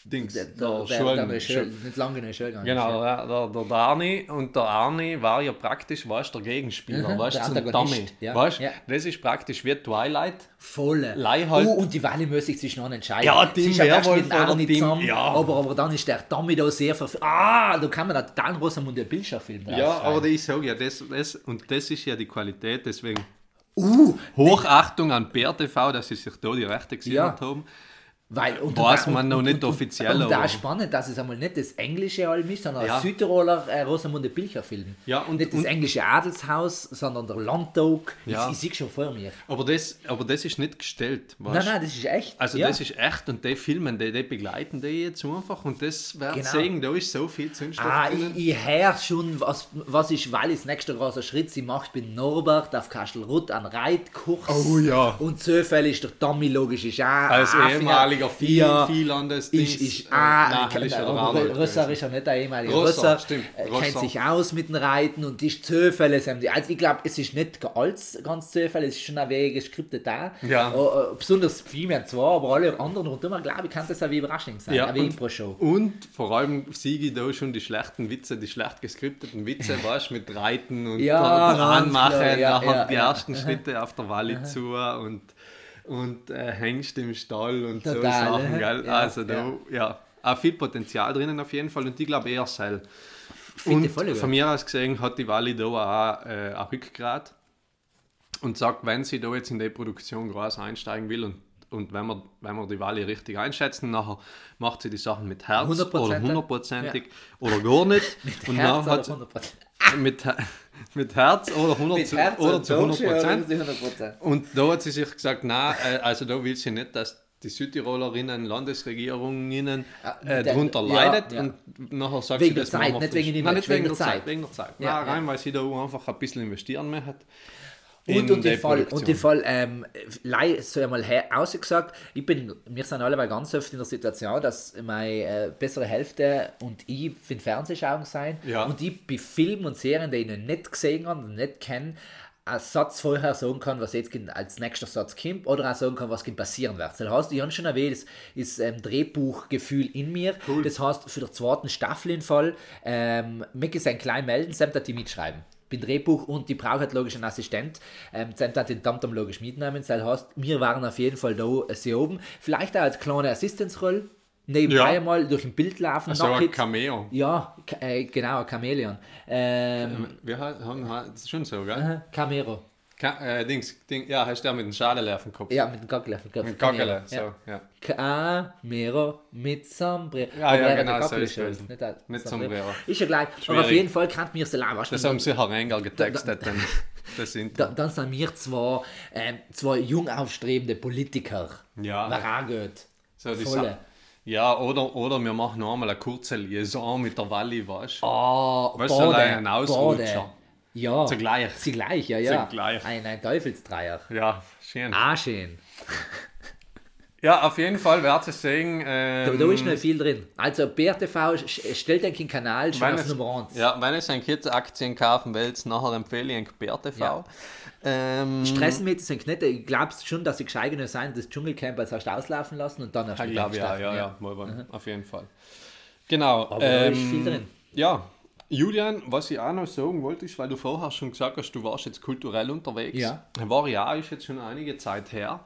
Dings, Der, der, der, der, der, Schul- nicht lange in gegangen Genau, der, der, der, Arni und der Arni war ja praktisch, weißt der Gegenspieler, Mhm, weißt du, Dummy. ja, weißt ja. das ist praktisch wie Twilight. Volle. Leih halt- Oh, und die Welle muss sich zwischen entscheiden. Ja, Team Werwolf oder Team- zusammen, ja. aber, aber dann ist der Tommy da sehr verf Ah, da kann man da total Rosamunde Bildschirmfilm draus Ja, aber ich sage ja, das, das, und das ist ja die Qualität, deswegen Uh, Hochachtung an BRTV, dass sie sich da die Rechte gesichert Ja. haben. Weil, und Weiß und- man noch und- nicht und- offiziell, Und da spannend, dass es einmal nicht das englische Alm ist, sondern Ja. ein Südtiroler äh, Rosamunde Pilcher Film. Ja, und- nicht das und- englische Adelshaus, sondern der Landtag. Ja. Ich, ich sehe schon vor mir. Aber das, aber das ist nicht gestellt. Weißt? Nein, nein, das ist echt. Also ja. das ist echt und die filmen, die, die begleiten die jetzt einfach und das wird Genau. sehen, da ist so viel Zündstoff Ah, drinnen. ich, ich höre schon, was, was ist Wallis nächster großer Schritt. Sie macht mit Norbert auf Kastelruth einen Reitkurs. Oh ja. Und zufällig ist der Tommy logisch ist auch Als ein ehemaliger ja, Viehlandes- ist, ist äh, ah, Arnold Rösser ist ja nicht der ehemalige Rösser, Rösser, stimmt, äh, kennt sich aus mit dem Reiten und ist zufällig. Also ich glaube, es ist nicht ganz, ganz zufällig, es ist schon ein Weg geskriptet da. Ja. Äh, äh, besonders viel mehr zwar, aber alle anderen rundum, glaube ich, kann das auch wie Überraschung sein. Ja, und- Impro-Show. Und vor allem siege ich da schon die schlechten Witze, die schlecht geskripteten Witze, weißt mit Reiten und Ja, Anmachen, klar, ja, nachher ja, die ersten Schritte auf der Walli zu und, und äh, Hengst im Stall und so Total, Sachen, äh, gell? ja, also da, ja. auch viel Potenzial drinnen auf jeden Fall und ich glaube eher Seil. Und voll von mir aus gesehen hat die Walli da auch äh, ein Rückgrat und sagt, wenn sie da jetzt in die Produktion groß einsteigen will und, und wenn, wir, wenn wir die Walli richtig einschätzen, nachher macht sie die Sachen mit Herz 100%, oder hundertprozentig oder gar nicht. und Herz nachher hat sie, 100%. Mit, mit Herz oder, 100 Mit zu, Herz oder zu Doge 100 oder Prozent. die 100%. Und da hat sie sich gesagt, nein, äh, also da will sie nicht, dass die Südtirolerinnen, Landesregierungen äh, der- darunter ja, leidet. ja. Und nachher sagt Wegen sie, das Zeit, nicht wegen Nein, nicht wegen wegen der Zeit. Zeit. Wegen der Zeit. Ja, nein, rein, weil sie da einfach ein bisschen investieren möchte. Und, und, im Fall, und im Fall, ähm, lei- so einmal ausgesagt, ich bin, wir sind alle ganz oft in der Situation, dass meine äh, bessere Hälfte und ich für den Fernsehschauen sein Ja. und ich bei Filmen und Serien, die ich noch nicht gesehen habe und nicht kenne, einen Satz vorher sagen kann, was jetzt als nächster Satz kommt oder auch sagen kann, was passieren wird. Das heißt, ich habe schon erwähnt, es ist ähm, Drehbuchgefühl in mir. Das heißt, für den zweiten Staffel im Fall, ähm, mich ist ein klein melden, selbst dass die mitschreiben. Bin Drehbuch und die braucht halt logisch einen Assistent. Ähm, hat den Tamtam logisch mitnehmen. Das heißt, wir waren auf jeden Fall da äh, sehr oben. Vielleicht auch als kleine Assistenzrolle. Nebenbei Ja. mal durch ein Bild laufen. So ein. Cameo. Ja, äh, genau, ein Chamäleon. Ähm, Wir haben, haben, das ist schon so, gell? Camero. Ka äh, Dings, Ding, ja, hast du der mit dem Schale auf dem Kopf? Ja, mit dem Gockel auf dem Kopf. Mit Gaggele, so, Ja. ja. Camero mit Sombrero. Ja, Aber ja, hat genau, so Gockel ist der Mit Sombrero. Ist ja gleich. Aber Schwierig. auf jeden Fall kann mir. Weißt Das haben sie Herengel getextet, dann, das sind. da, dann sind wir zwei, ähm, zwei jung aufstrebende Politiker. Ja. War auch gut. So, die Volle. Ja, oder, oder wir machen noch einmal eine kurze Liaison mit der Walli, weißt du? Oh, Weißt du, allein ein Ausrutscher. Ja. Zugleich. Zugleich, ja, ja. Zugleich. Ein, ein Teufelsdreier. Ja, schön. Ah, schön. Ja, auf jeden Fall wird es sehen. Da, Ähm, da ist noch viel drin. Also, BRTV stellt euch den Kanal schon auf Nummer 1. ja, wenn es ein Kids Aktien kaufen willst, nachher empfehle ich BRTV. Ja. Ähm, Stressen mit sind nicht. Ich glaube schon, dass sie gescheit genug sein, das Dschungelcamp als erst auslaufen lassen und dann erst ich mit glaube, ja, ja, ja, mal beim- auf jeden Fall. Genau. Aber da ist viel drin. Ja, Julian, was ich auch noch sagen wollte, ist, weil du vorher schon gesagt hast, du warst jetzt kulturell unterwegs. Ja. War auch, ist jetzt schon einige Zeit her.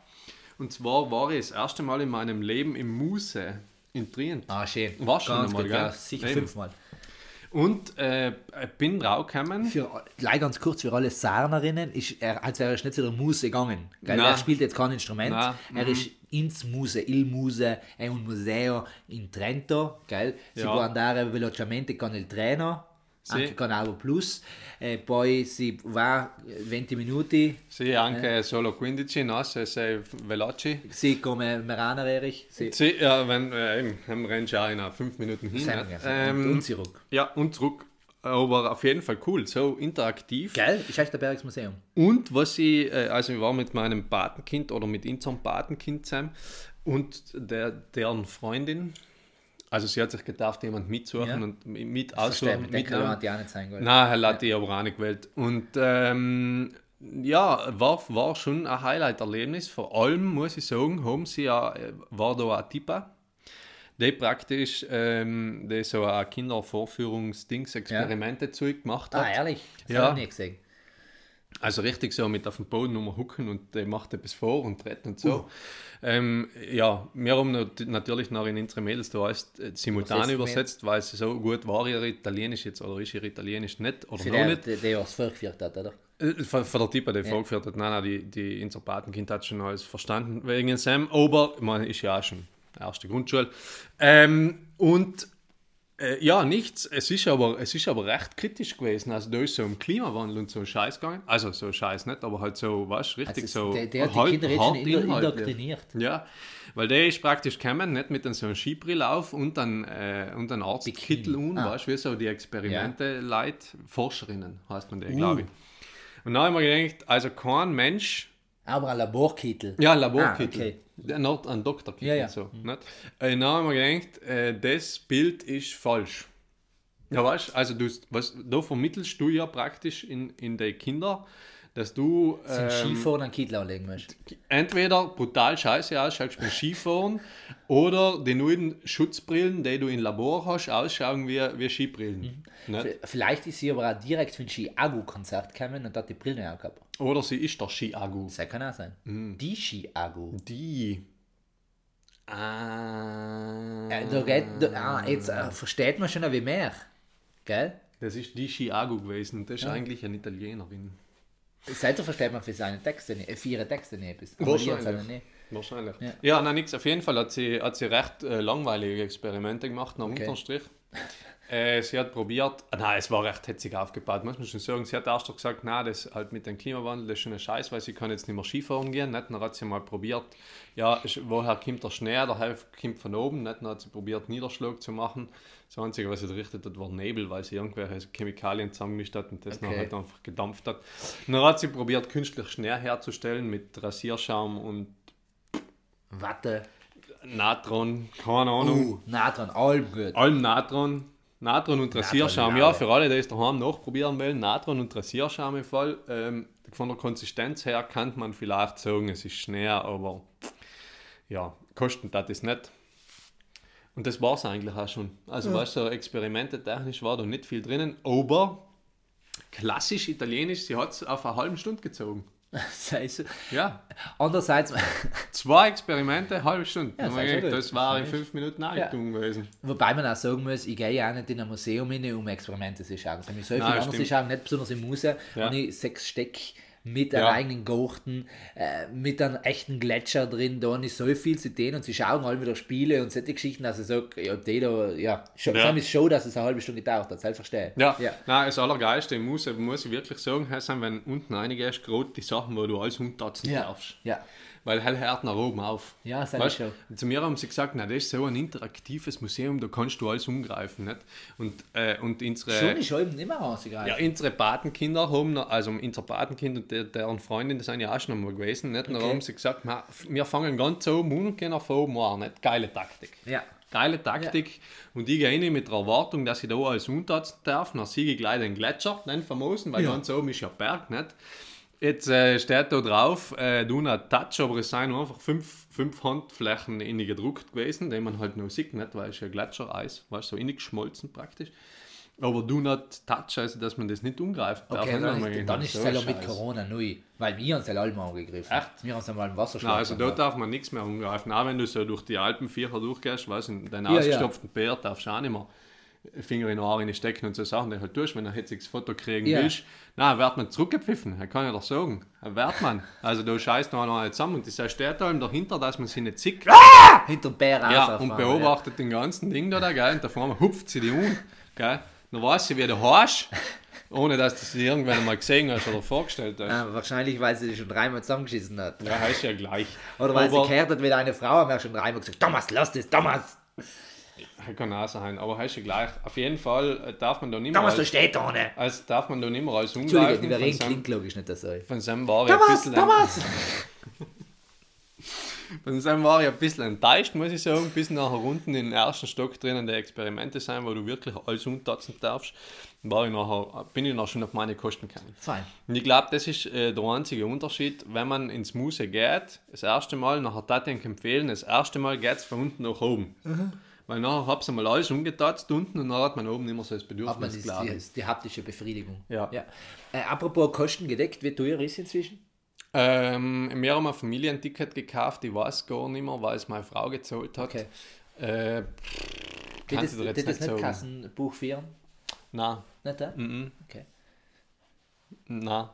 Und zwar war ich das erste Mal in meinem Leben im Muse in Trient. Ah, schön. Warst du Ganz noch mal, gut, gell? ja, sicher Eben. fünfmal. Und äh, bin draufgekommen. Für, gleich ganz kurz, für alle Sarnerinnen, ist er, als wäre er nicht zu der Muse gegangen. Gell? Er spielt jetzt kein Instrument. Nein, Er ist ins Muse, il Muse, è un museo in Trento. Gell? Si Ja. può andare velocemente con il treno, Sì. anche con Auto Plus. E poi si va 20 minuti, Sì, anche solo 15, no? Se sei veloci. sì, come Meraner Erich. Sì. Sì, ja, wenn, äh, du auch in 5 Minuten hin. Sagen ne? Ähm, und zurück. Ja, und zurück. Aber auf jeden Fall cool, so interaktiv. Gell? Ist echt ein Bergsmuseum. Und was ich, äh, also ich war mit meinem Patenkind oder mit unserem Patenkind zusammen und der, deren Freundin, also sie hat sich gedacht, jemand mitsuchen Ja. und mit- aussuchen, mit mitnehmen. hat die auch nicht sein wollen. Nein, er hat die aber auch nicht gewählt. Und ähm, ja, war, war schon ein Highlight-Erlebnis. Vor allem, muss ich sagen, haben sie ja, äh, war da ein Tipper, der praktisch ähm, der so ein Kindervorführungs-Dings-Experimente Zeug gemacht hat. Ah, ehrlich? Das Ja. habe ich nie gesehen. Also richtig so mit auf dem Boden nur hucken und der macht etwas vor und redet und Uh. so. Ähm, ja, wir haben nat- natürlich noch in unsere Mädels da alles äh, simultan Übersetzt weil sie so gut war ihr Italienisch jetzt oder ist ihr Italienisch nicht oder Für noch den, nicht. der, der was vorgeführt hat, oder? Äh, Von, von der Typ, der vorgeführt hat, nein, nein, die, die unser Patenkind hat schon alles verstanden wegen Sam, aber man ist ja auch schon erste Grundschule. Ähm, und äh, ja, nichts. Es ist, aber, es ist aber recht kritisch gewesen. Also da ist so um Klimawandel und so Scheiß gegangen. Also so Scheiß nicht, aber halt so, was, richtig Also so. der, der hat die hart- Kinder jetzt hart schon indo- inhaltlich. indoktriniert. Ja, weil der ist praktisch gekommen, nicht mit so einem Skibrill auf und dann äh, und dann Arztkittel un, Ah. weißt du, wie so die Experimente Leute, Forscherinnen heißt man der, Uh. glaube ich. Und dann haben wir gedacht, also kein Mensch, Aber ein Laborkittel. ja, Laborkittel, Ah, okay. Nicht ein Doktorkittel, Ja, ja. so. Nicht? Äh, dann haben wir gedacht, äh, das Bild ist falsch. Ja, weißt also du, was, da vermittelst du ja praktisch in, in die Kinder, dass du ähm, Skifahren einen Kittel anlegen musst. entweder brutal scheiße ausschaust beim Skifahren oder die neuen Schutzbrillen, die du im Labor hast, ausschauen wie, wie Skibrillen. Nicht? V- Vielleicht ist sie aber auch direkt für ein Ski-Agu-Konzert gekommen und hat die Brille angehabt. Oder sie ist der Ski-Agu. Das kann auch sein. Mhm. Die Ski-Agu. Die. Ah. Äh, da geht, da, ah, jetzt äh, versteht man schon ein wenig mehr. Gell? Das ist die Ski-Agu gewesen. Das ist eigentlich eine Italienerin. Seitdem versteht man für seine Texte nicht, äh, für ihre Texte nicht etwas. Aber Wahrscheinlich. nicht. Wahrscheinlich. Ja. Ja, nein, nix. Auf jeden Fall hat sie, hat sie recht äh, langweilige Experimente gemacht, nach Okay. Unterstrich. Äh, sie hat probiert, ah, nein, es war recht hetzig aufgebaut, muss man schon sagen. Sie hat erst doch gesagt, nein, das halt mit dem Klimawandel, das ist schon ein Scheiß, weil sie kann jetzt nicht mehr Skifahren gehen. Nicht? Dann hat sie mal probiert, ja, woher kommt der Schnee, der Hälfte kommt von oben. Nicht? Dann hat sie probiert, Niederschlag zu machen. Das Einzige, was sie gerichtet hat, war Nebel, weil sie irgendwelche Chemikalien zusammengemischt hat und das dann Okay. halt einfach gedampft hat. Dann hat sie probiert, künstlich Schnee herzustellen mit Rasierschaum und Watte. Natron, keine Ahnung. Uh, nah dran, allem gut. Allem Natron. Natron und Rasierschaum. Ja, für alle, die es daheim nachprobieren wollen, Natron und Rasierschaum im Fall. Ähm, von der Konsistenz her kann man vielleicht sagen, es ist Schnee, aber ja, kosten das ist nicht. Und das war es eigentlich auch schon. Also, weißt du, so Experimente technisch war da nicht viel drinnen, aber klassisch italienisch, sie hat es auf eine halbe Stunde gezogen. Sei so. Ja, Andererseits, zwei Experimente, eine halbe Stunde. Ja, gut. das war in Ja. fünf Minuten eingegangen gewesen. wobei man auch sagen muss, ich gehe ja auch nicht in ein Museum rein, um Experimente zu schauen. Also, ich so viel stimmt. schauen, nicht besonders im Museum, Ja. wenn ich sechs Steck mit Ja. einem eigenen Garten, äh, mit einem echten Gletscher drin, da ich so viel zu tun und sie schauen halt wieder Spiele und solche Geschichten, dass ich sage, ja, die da, ja, schon, Ja. ja. ist schon, dass es eine halbe Stunde gedauert hat, selbst verstehe. Ja, ja. Nein, das Allergeilste muss, muss ich wirklich sagen, sind, wenn unten reingehst, gerade die Sachen, wo du alles umtatzen Ja. darfst. Ja. Weil hell hört nach oben auf. Ja, das ist Weißt, schon. Zu mir haben sie gesagt, na, das ist so ein interaktives Museum, da kannst du alles umgreifen. Nicht? Und, äh, und unsere, Schon ist schon nicht mehr rausgegangen. ja, unsere Patenkinder haben, noch- also unser Patenkind und der, deren Freundin, das sind ja auch schon einmal gewesen. Nicht? Und Okay. haben sie gesagt, na, wir fangen ganz oben an und gehen nach oben an. Nicht? Geile Taktik. ja. Geile Taktik. Und ich gehe rein mit der Erwartung, dass ich da alles umtatzen darf. Dann sehe ich gleich den Gletscher, den famosen, weil Ja. ganz oben ist ja Berg, nicht? Jetzt äh, steht da drauf, äh, du not touch, aber es sind nur einfach fünf, fünf Handflächen innen gedruckt gewesen, die man halt noch sieht, nicht? weil es ja Gletschereis, weißt so innig geschmolzen praktisch. Aber do not touch, also dass man das nicht umgreifen darf. Okay, nicht? dann, ist, dann ist so es ja mit. Corona neu, weil wir uns ja alle mal angegriffen. Echt? Wir haben uns einmal im Wasserschlag Nein, also da darf man nichts mehr umgreifen. Auch wenn du so durch die Alpenviecher durchgehst, weißt du, in deinen Ja, ja. ausgestopften Bär darfst du auch nicht mehr Finger in die Haare stecken und so Sachen, die halt tust, wenn du ein hitziges Foto kriegen Ja. willst. Nein, wird man zurückgepfiffen, das kann ich doch sagen. Wird man. Also da scheißt noch einer zusammen und das steht da eben dahinter, dass man sie nicht sieht. Hinter dem Bär Ja, und beobachtet den ganzen Ding da, da gell, und da vorne hupft sie die um, gell. Dann weiß sie, wie du hast, ohne dass du sie irgendwann mal gesehen hast oder vorgestellt hast. Ja, wahrscheinlich, weil sie schon dreimal zusammengeschissen hat. Ja, heißt ja gleich. Oder weil Aber- sie gehört hat, wie eine Frau, haben wir schon dreimal gesagt, Thomas, lass das, Thomas! Das kann auch sein, aber heißt ja gleich. Auf jeden Fall äh, darf man da nicht mehr Thomas, du als, stehst da ohne! als darf man da nicht mehr als umgreifen. wir Von reden klingt logisch nicht so. von seinem war ich ein Thomas, bisschen, Thomas! von seinem war ich ein bisschen enttäuscht, muss ich sagen, bis nachher unten im ersten Stock drinnen die Experimente sein, wo du wirklich alles umtatzen darfst. War ich nachher, bin ich noch schon auf meine Kosten gekommen. Fein. Und ich glaube, das ist äh, der einzige Unterschied, wenn man ins Muse geht, das erste Mal, nachher tat ich empfehlen, das erste Mal geht es von unten nach oben. Mhm. Weil nachher hab's einmal alles umgetatzt unten und dann hat man oben immer so das Hat man Bedürfnis, das, die, ich. die haptische Befriedigung. Ja. ja. Äh, apropos Kosten gedeckt, wie teuer ist inzwischen? Ähm, wir haben ein Familienticket gekauft, ich weiß gar nicht mehr, weil es meine Frau gezahlt hat. Okay. Äh, Kannst das, dir jetzt das nicht nicht. Kassenbuch führen? nein, Nicht da? mhm, Okay. nein.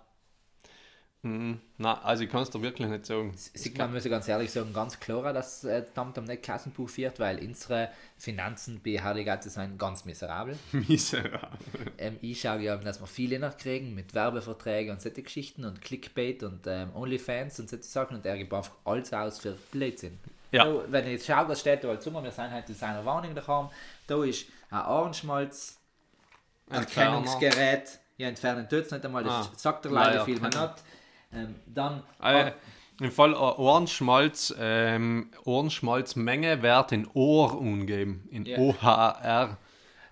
Mhm. Nein, also ich kann es dir wirklich nicht sagen. Man, muss ich ganz ehrlich sagen, ganz klar, dass äh, Tamtam nicht Kassenbuch führt, weil unsere Finanzen bei Harligate sind ganz miserabel. Miserabel. Ähm, ich schaue ja, dass wir viele nachkriegen mit Werbeverträgen und solche Geschichten und Clickbait und ähm, Onlyfans und solche Sachen und er gibt einfach alles aus für Blödsinn. Ja. Da, wenn ich jetzt schaue, was steht da halt wir sind halt in seiner Wohnung daheim, da ist ein Ohrenschmalz, Erkennungsgerät, ja, entfernen tut es nicht einmal, das Ah. sagt er leider viel mehr nicht. Ähm, dann, Äh, Im Fall äh, Ohrenschmalz, ähm, Ohrenschmalzmenge wird in Ohr umgeben, in Ja. OHR.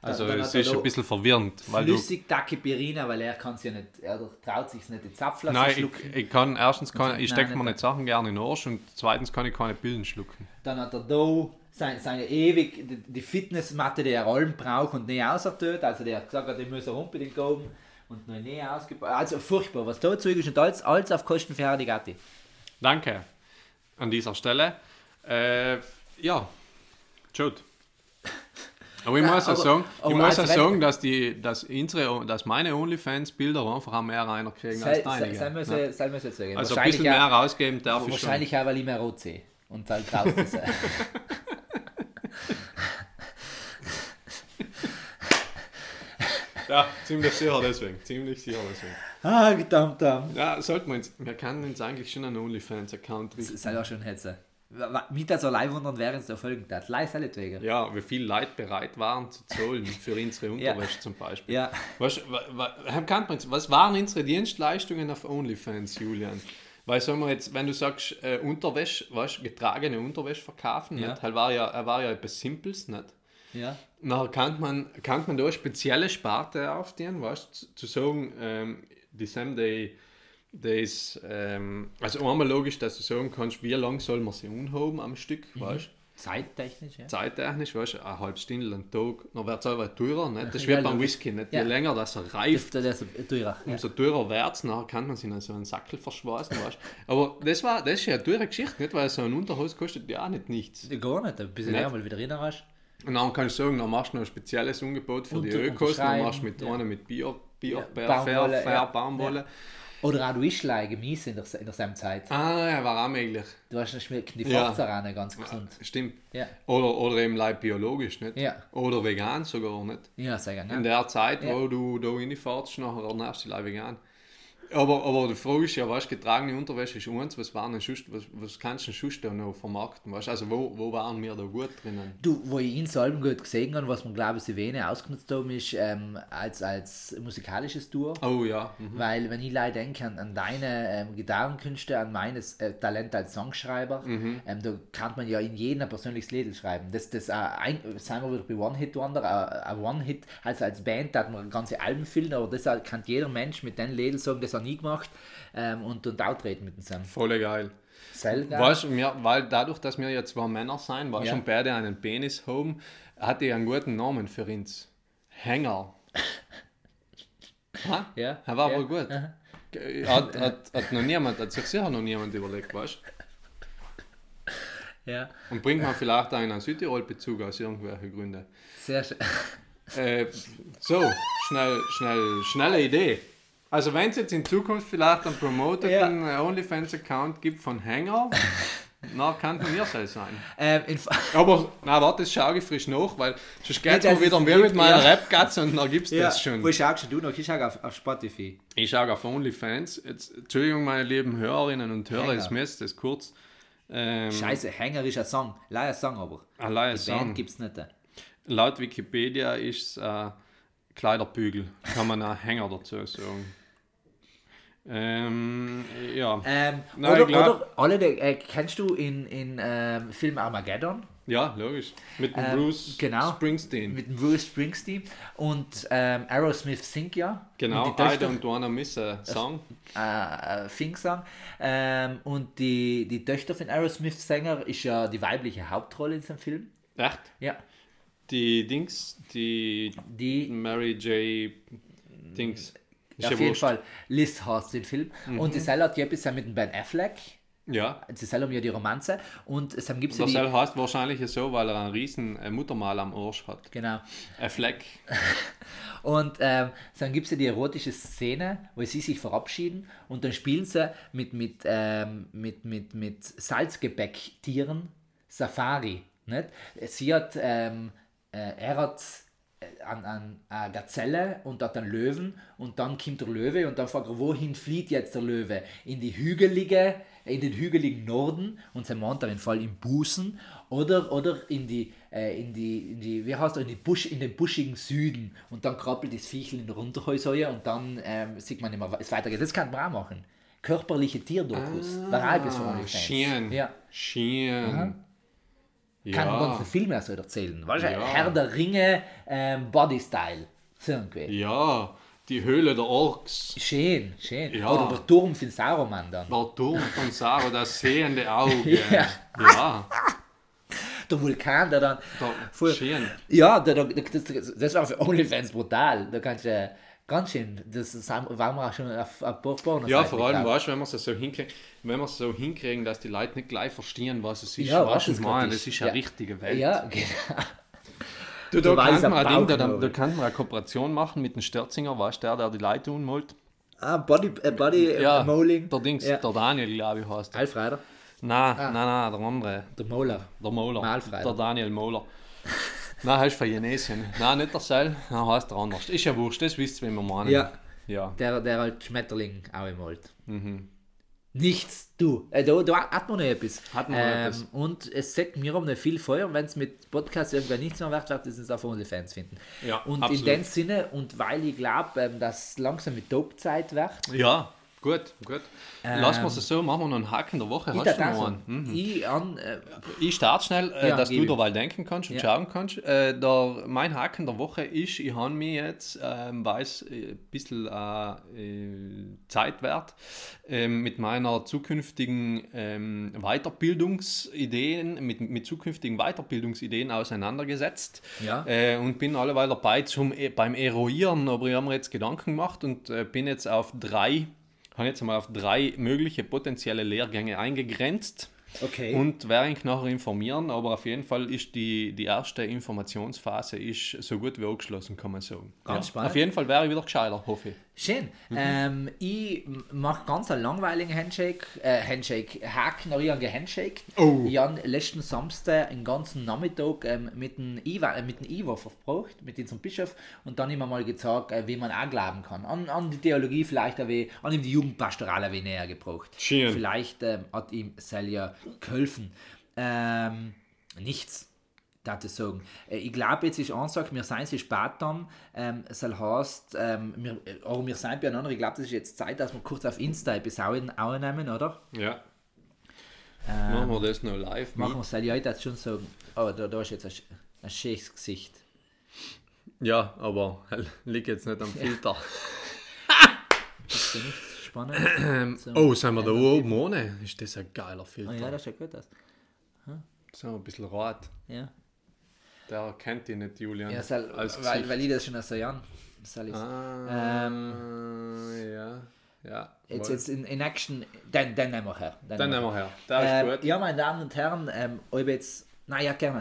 Also es ist ein bisschen verwirrend, flüssig Dacipirina, weil er kann ja nicht, er traut sich nicht die Zapflasse Nein, schlucken. ich, ich kann erstens kann, ich stecke mir nicht. Sachen gerne in den Arsch und zweitens kann ich keine Pillen schlucken. Dann hat er da sein, seine ewig, die, Fitnessmatte, die er allen braucht und nie ausertötet. Also der hat gesagt, die muss er unbedingt oben und noch nie ausgebaut. Also furchtbar, was da ist und alles, alles auf Kosten für Hardy Gatti. Danke an dieser Stelle. Äh, ja, Jude. Aber ich Ja, muss aber- sagen, ich muss also sagen dass, die, dass, unsere, dass meine OnlyFans-Bilder einfach auch mehr einer kriegen als Sei, sei, deine. sei, ne? sei müssen sagen. Also ein bisschen mehr rausgeben darf ich schon. wahrscheinlich auch, weil ich mehr rot sehe. Und dann graust es. Ja, ziemlich sicher deswegen. Ziemlich sicher deswegen. ah, verdammt. Ja, sollten wir uns, wir können uns eigentlich schon einen OnlyFans-Account Das richten. ist halt auch schon Hetze. Mit das allein wundern, während es der Folgen tat. Leise allentwegen. Ja, wie viel Leute bereit waren zu zahlen für unsere Ja. Unterwäsche zum Beispiel. Ja. Was, wa, wa, Herr Kantmanns, was waren unsere Dienstleistungen auf OnlyFans, Julian? Weil sagen wir jetzt, wenn du sagst, äh, Unterwäsche, weißt, getragene Unterwäsche verkaufen, Ja. nicht? Halt war ja, er war ja etwas Simples, nicht? Ja. Nachher kann man, kann man da spezielle Sparte aufstehen, weißt zu, zu sagen, ähm, die sind die, ist, ähm, also einmal logisch, dass du sagen kannst, wie lange soll man sie unhaben am Stück, weißt Zeittechnisch, ja. Zeittechnisch, weißt du, eine halbe Stunde, ein Tag, dann wird es aber teurer, nicht? Das ist Ja, wie beim. Whisky, nicht? Ja. Je länger das er reift, ist teurer. Umso teurer wird es, nachher kann man sich in so einen Sackel verschweißen, weißt du. Aber das, war, das ist ja eine teure Geschichte, nicht? Weil so ein Unterhose kostet ja auch nicht nichts. Gar nicht, bis du Nicht. ja mal wieder rein hast. Und dann kannst du sagen, dann machst du noch ein spezielles Angebot für die Unter- Ökos, dann machst du mit ja. einer mit Bio, Bio, Ja, Baumwolle, Fair, ja. Baumwolle. Oder auch du Ischlei, Gemüse in der, in der selben Zeit. Ah, ja, war auch möglich. Du hast schmecken die Ja. Forza ganz gesund. Stimmt. Ja. Oder, oder eben like biologisch, nicht? Ja. Oder vegan sogar, nicht? Ja, sehr gerne. In der Zeit, Ja. wo du da reinfährst, nachher ernährst du dich vegan. Aber, aber die Frage ist ja, weißt, getragene Unterwäsche ist eins, was, waren sonst, was, was kannst du denn sonst da noch vermarkten? Weißt? Also wo, wo waren wir da gut drinnen? Du, wo ich ihn Salben gut gesehen habe, was man glaube ich sie wenig ausgenutzt haben, ist ähm, als, als musikalisches Duo. Oh ja, mhm. Weil, wenn ich leider denke an, an deine ähm, Gitarrenkünste, an mein äh, Talent als Songschreiber, Mhm. ähm, da kann man ja in jedem ein persönliches Lied schreiben. Das, das, äh, ein, sagen wir wieder bei One-Hit-Wonder, äh, ein One-Hit, also als Band, da hat man ganze Alben füllen, aber das äh, kann jeder Mensch mit den Liedern sagen, das nie gemacht ähm, und, und auftreten mit dem Sam. voll geil. Selber. Weißt, wir, weil dadurch, dass wir ja zwei Männer sind, weißt, Ja. und beide einen Penis haben, hatte ich einen guten Namen für uns. Hänger. ha? Ja, Er war ja. aber gut. Aha. Hat, hat, hat noch niemand, hat sich sicher noch niemand überlegt, weißt Ja, Und bringt man vielleicht auch einen Südtirol-Bezug aus irgendwelchen Gründen. sehr schön. Äh, so, schnell, schnell, schnelle Idee. Also wenn es jetzt in Zukunft vielleicht einen promoteten äh, OnlyFans-Account gibt von Hänger, na, kann es mir sein sein. Ähm, Aber, na warte, das schaue ich frisch nach, weil sonst geht es wieder wie mit meiner ja. Rap-Gatze und dann gibt es das schon. Wo schaust du noch? Ich schaue auf, auf Spotify. Ich schaue auf OnlyFans. Jetzt, Entschuldigung, meine lieben Hörerinnen und Hörer, Hänger. ich müsste das kurz. Ähm, Scheiße, Hänger ist ein Song. Leider ein Song aber. allein Die Band sagen. gibt es nicht. Laut Wikipedia ist es äh, Kleiderbügel. Kann man auch Hänger dazu sagen. Ähm, ja. Ähm, Nein, oder, glaub- oder alle, die, äh, kennst du in, in ähm, Film Armageddon ja, logisch. Mit dem Ähm, Bruce genau. Springsteen. mit dem Bruce Springsteen und ähm, Aerosmith singt ja. genau, I Töchter, don't wanna miss a song. äh, äh, Fink-Song. Ähm, und die, die Töchter von Aerosmith-Sänger ist ja die weibliche Hauptrolle in diesem Film. Echt? Ja. Die Dings, die Die Mary J. Dings. Ist auf ja jeden wurscht. Fall Liz heißt den Film. Und die Seller hat ja bisher mit dem Ben Affleck Ja. Sie selber ja die Romanze. Und es gibt es ja. Sel heißt wahrscheinlich so, weil er einen riesen äh, Muttermal am Arsch hat. Genau. Ein Fleck. Und ähm, dann gibt es ja die erotische Szene, wo sie sich verabschieden und dann spielen sie mit, mit, ähm, mit, mit, mit Salzgebäcktieren Safari. Nicht? Sie hat, ähm, äh, er hat an, an eine Gazelle und hat einen Löwen und dann kommt der Löwe und dann fragt er, wohin flieht jetzt der Löwe? In die hügelige, in den hügeligen Norden und sein auf jeden Fall im Busen oder, oder in die, äh, in die, in die, wie heißt er, in, die Busch, in den buschigen Süden und dann krabbelt das Viechel in der Runterhäuser und dann ähm, sieht man immer, es weitergeht. Das kann man auch machen. Körperliche Tierdokus. Ah, OnlyFans. Schön. Ja. Schön. Kann man ganzen Film erst erzählen. Weißt du, Ja. Herr der Ringe, ähm, Body-Style. So irgendwie. Ja, die Höhle der Orks. Schön, schön. Ja. Oder der Turm von Saruman dann. Der Turm von Saro, das sehende Auge. Ja. ja Der Vulkan, der dann. der, Voll- schön. Ja, der, der, das, das war für OnlyFans brutal. Da kannst du ganz schön. Das waren wir auch schon auf, auf Porno Ja, vor allem, weißt du, wenn wir es so hinkriegen, wenn wir so hinkriegen, dass die Leute nicht gleich verstehen, was es ist, Ja, was es meine, grad das ist. eine Ja. richtige Welt. Ja, genau. Du, da kann man Ding, da, da, kann man eine Kooperation machen mit dem Störzinger, weißt du, der, der die Leute unmalt. Ah, Body, äh, Body Ja, äh, Molding. der Dings, Ja. der Daniel, glaube ich, heißt der. Alfreider. Nein, nein, nein, der andere, Der Moller. der Moller. Der Daniel Moller. nein, ist von Genesien. Nein, nicht der Seil, er heißt der anders. Ist ja wurscht, das wisst ihr, wenn wir meinen. Ja. Ja. Der, der halt Schmetterling auch malt. Mhm. Nichts, du. Äh, da, da hat man noch etwas. Hat man ähm, etwas. Und es sagt mir um nicht viel Feuer, wenn es mit Podcast irgendwann nichts mehr wird, wird es uns auf OnlyFans finden. Ja, und absolut. in dem Sinne, und weil ich glaube, ähm, dass langsam mit Dope-Zeit wird, Ja, gut, gut. Lassen wir es so, machen wir noch einen Haken der Woche. ich Hast noch einen? sagen, ich an, äh, Ich starte schnell, äh, Ja, dass du derweil denken kannst und Ja. schauen kannst. Äh, der, mein Haken der Woche ist, ich habe mir jetzt, ähm, weiß, äh, ein bisschen äh, äh, Zeitwert ähm, mit meiner zukünftigen ähm, Weiterbildungsideen, mit, mit zukünftigen Weiterbildungsideen auseinandergesetzt. Ja. Äh, und bin alleweil dabei zum, äh, beim Eruieren, aber ich habe mir jetzt Gedanken gemacht und äh, bin jetzt auf drei, habe jetzt mal auf drei mögliche potenzielle Lehrgänge eingegrenzt. Okay. Und werde ich nachher informieren, aber auf jeden Fall ist die, die erste Informationsphase ist so gut wie abgeschlossen, kann man sagen. Ganz spannend. Auf jeden Fall wäre ich wieder gescheiter, hoffe ich. Schön. Ähm, ich mache ganz einen langweiligen Handshake, äh, Handshake, Haken, aber ich habe gehandshaked. Oh. Ich habe letzten Samstag einen ganzen Nachmittag ähm, mit dem Iwa, äh, mit dem Iwa verbracht, mit unserem Bischof, und dann immer mal gezeigt, äh, wie man auch glauben kann. An, an die Theologie vielleicht, ein wenig, an ihm die Jugendpastoral ein wenig näher gebracht. Schön. Vielleicht ähm, hat ihm Celia geholfen. Ähm, nichts. darf ich sagen. Äh, Ich glaube, jetzt ist Ansage, wir sind sie spät dann. Ähm, soll heißt, ähm, wir, äh, aber wir sind beieinander. Ich glaube, das ist jetzt Zeit, dass wir kurz auf Insta etwas aufnehmen, oder? Ja. machen wir das noch live Ähm, Machen wir es. Ja, ich darf schon sagen. Oh, da, da ist jetzt ein, ein schönes Gesicht. Ja, aber liegt jetzt nicht am Filter. Ja spannend. So. Oh, sind wir da oben? Ist das ein geiler Filter? ja, das schaut gut aus. So, ein bisschen rot. Ja, Der kennt die nicht, Julian. ja soll, weil, weil ich das schon so Jahren. Soll. Ah, Ähm, ja. Ja. Jetzt, jetzt in, in Action, den nehmen wir her. Dann nehmen wir her. Ähm, gut. ja, meine Damen und Herren, ähm, ob jetzt. Nein, ja, gerne.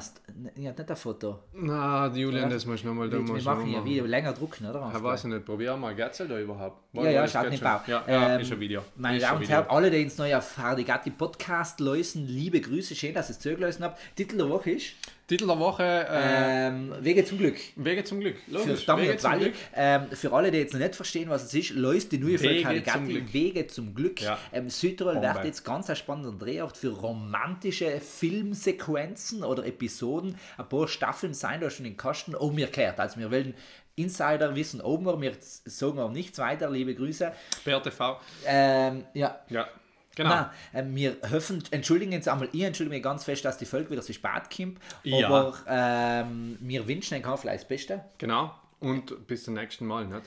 Ich habe nicht ein Foto. Na, Julian, Ja. das muss ich nochmal da Wir, wir machen ja machen. Video länger drucken, oder? Ich weiß nicht, probier mal, geht's da überhaupt? Ja, ja, schaut nicht bau. Ja, ja Ähm, ist ein Video. Meine Damen und. Herren, alle, die ins neue auf Hardigatti Podcast lösen, liebe Grüße, schön, dass ihr es zugelassen habt. Titel der Woche ist Titel der Woche, äh, ähm, Wege zum Glück. Wege zum Glück. Für Logisch, Stamm Wege zum. Glück. Ähm, für alle, die jetzt noch nicht verstehen, was es ist, löst die neue Folge. Wege zum Glück. Ja. Ähm, Südtirol Bombe. wird jetzt ganz ein spannender Drehort für romantische Filmsequenzen oder Episoden. Ein paar Staffeln sein da schon in Kasten. Umgekehrt. Also wir wollen Insider wissen oben, wir sagen auch nichts weiter. Liebe Grüße. BRTV. Ähm, ja, Ja, genau. Nein, äh, wir hoffen, entschuldigen jetzt einmal, ich entschuldige mich ganz fest, dass die Folge wieder so spät kommt, Ja. aber ähm, wir wünschen euch vielleicht das Beste. Genau. Und bis zum nächsten Mal, nicht?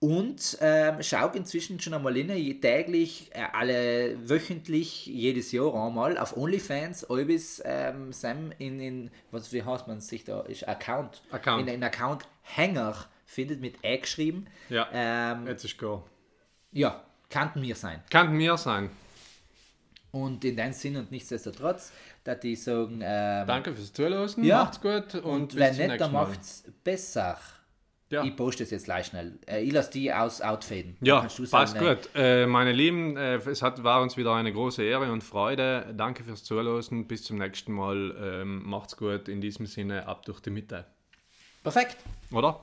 Und ähm, schaut inzwischen schon einmal je- täglich, äh, alle wöchentlich, jedes Jahr einmal auf OnlyFans, bis ähm, Sam in, in, was wie heißt man sich da, ist Account, Account. in, in Account Hänger findet mit E geschrieben. Ja. Ähm, Jetzt ist go. ja, könnten wir sein. Kann mir sein. Und in dem Sinn und nichtsdestotrotz, dass die sagen, ähm, Danke fürs Zuhören, Ja. macht's gut und, und wenn nicht, dann macht's besser. Ja. Ich poste es jetzt gleich schnell. Äh, ich lasse die aus outfaden. Ja, passt gut. Äh, meine Lieben, äh, es hat, war uns wieder eine große Ehre und Freude. Danke fürs Zuhören. Bis zum nächsten Mal. Ähm, macht's gut. In diesem Sinne, ab durch die Mitte. Perfekt. Oder?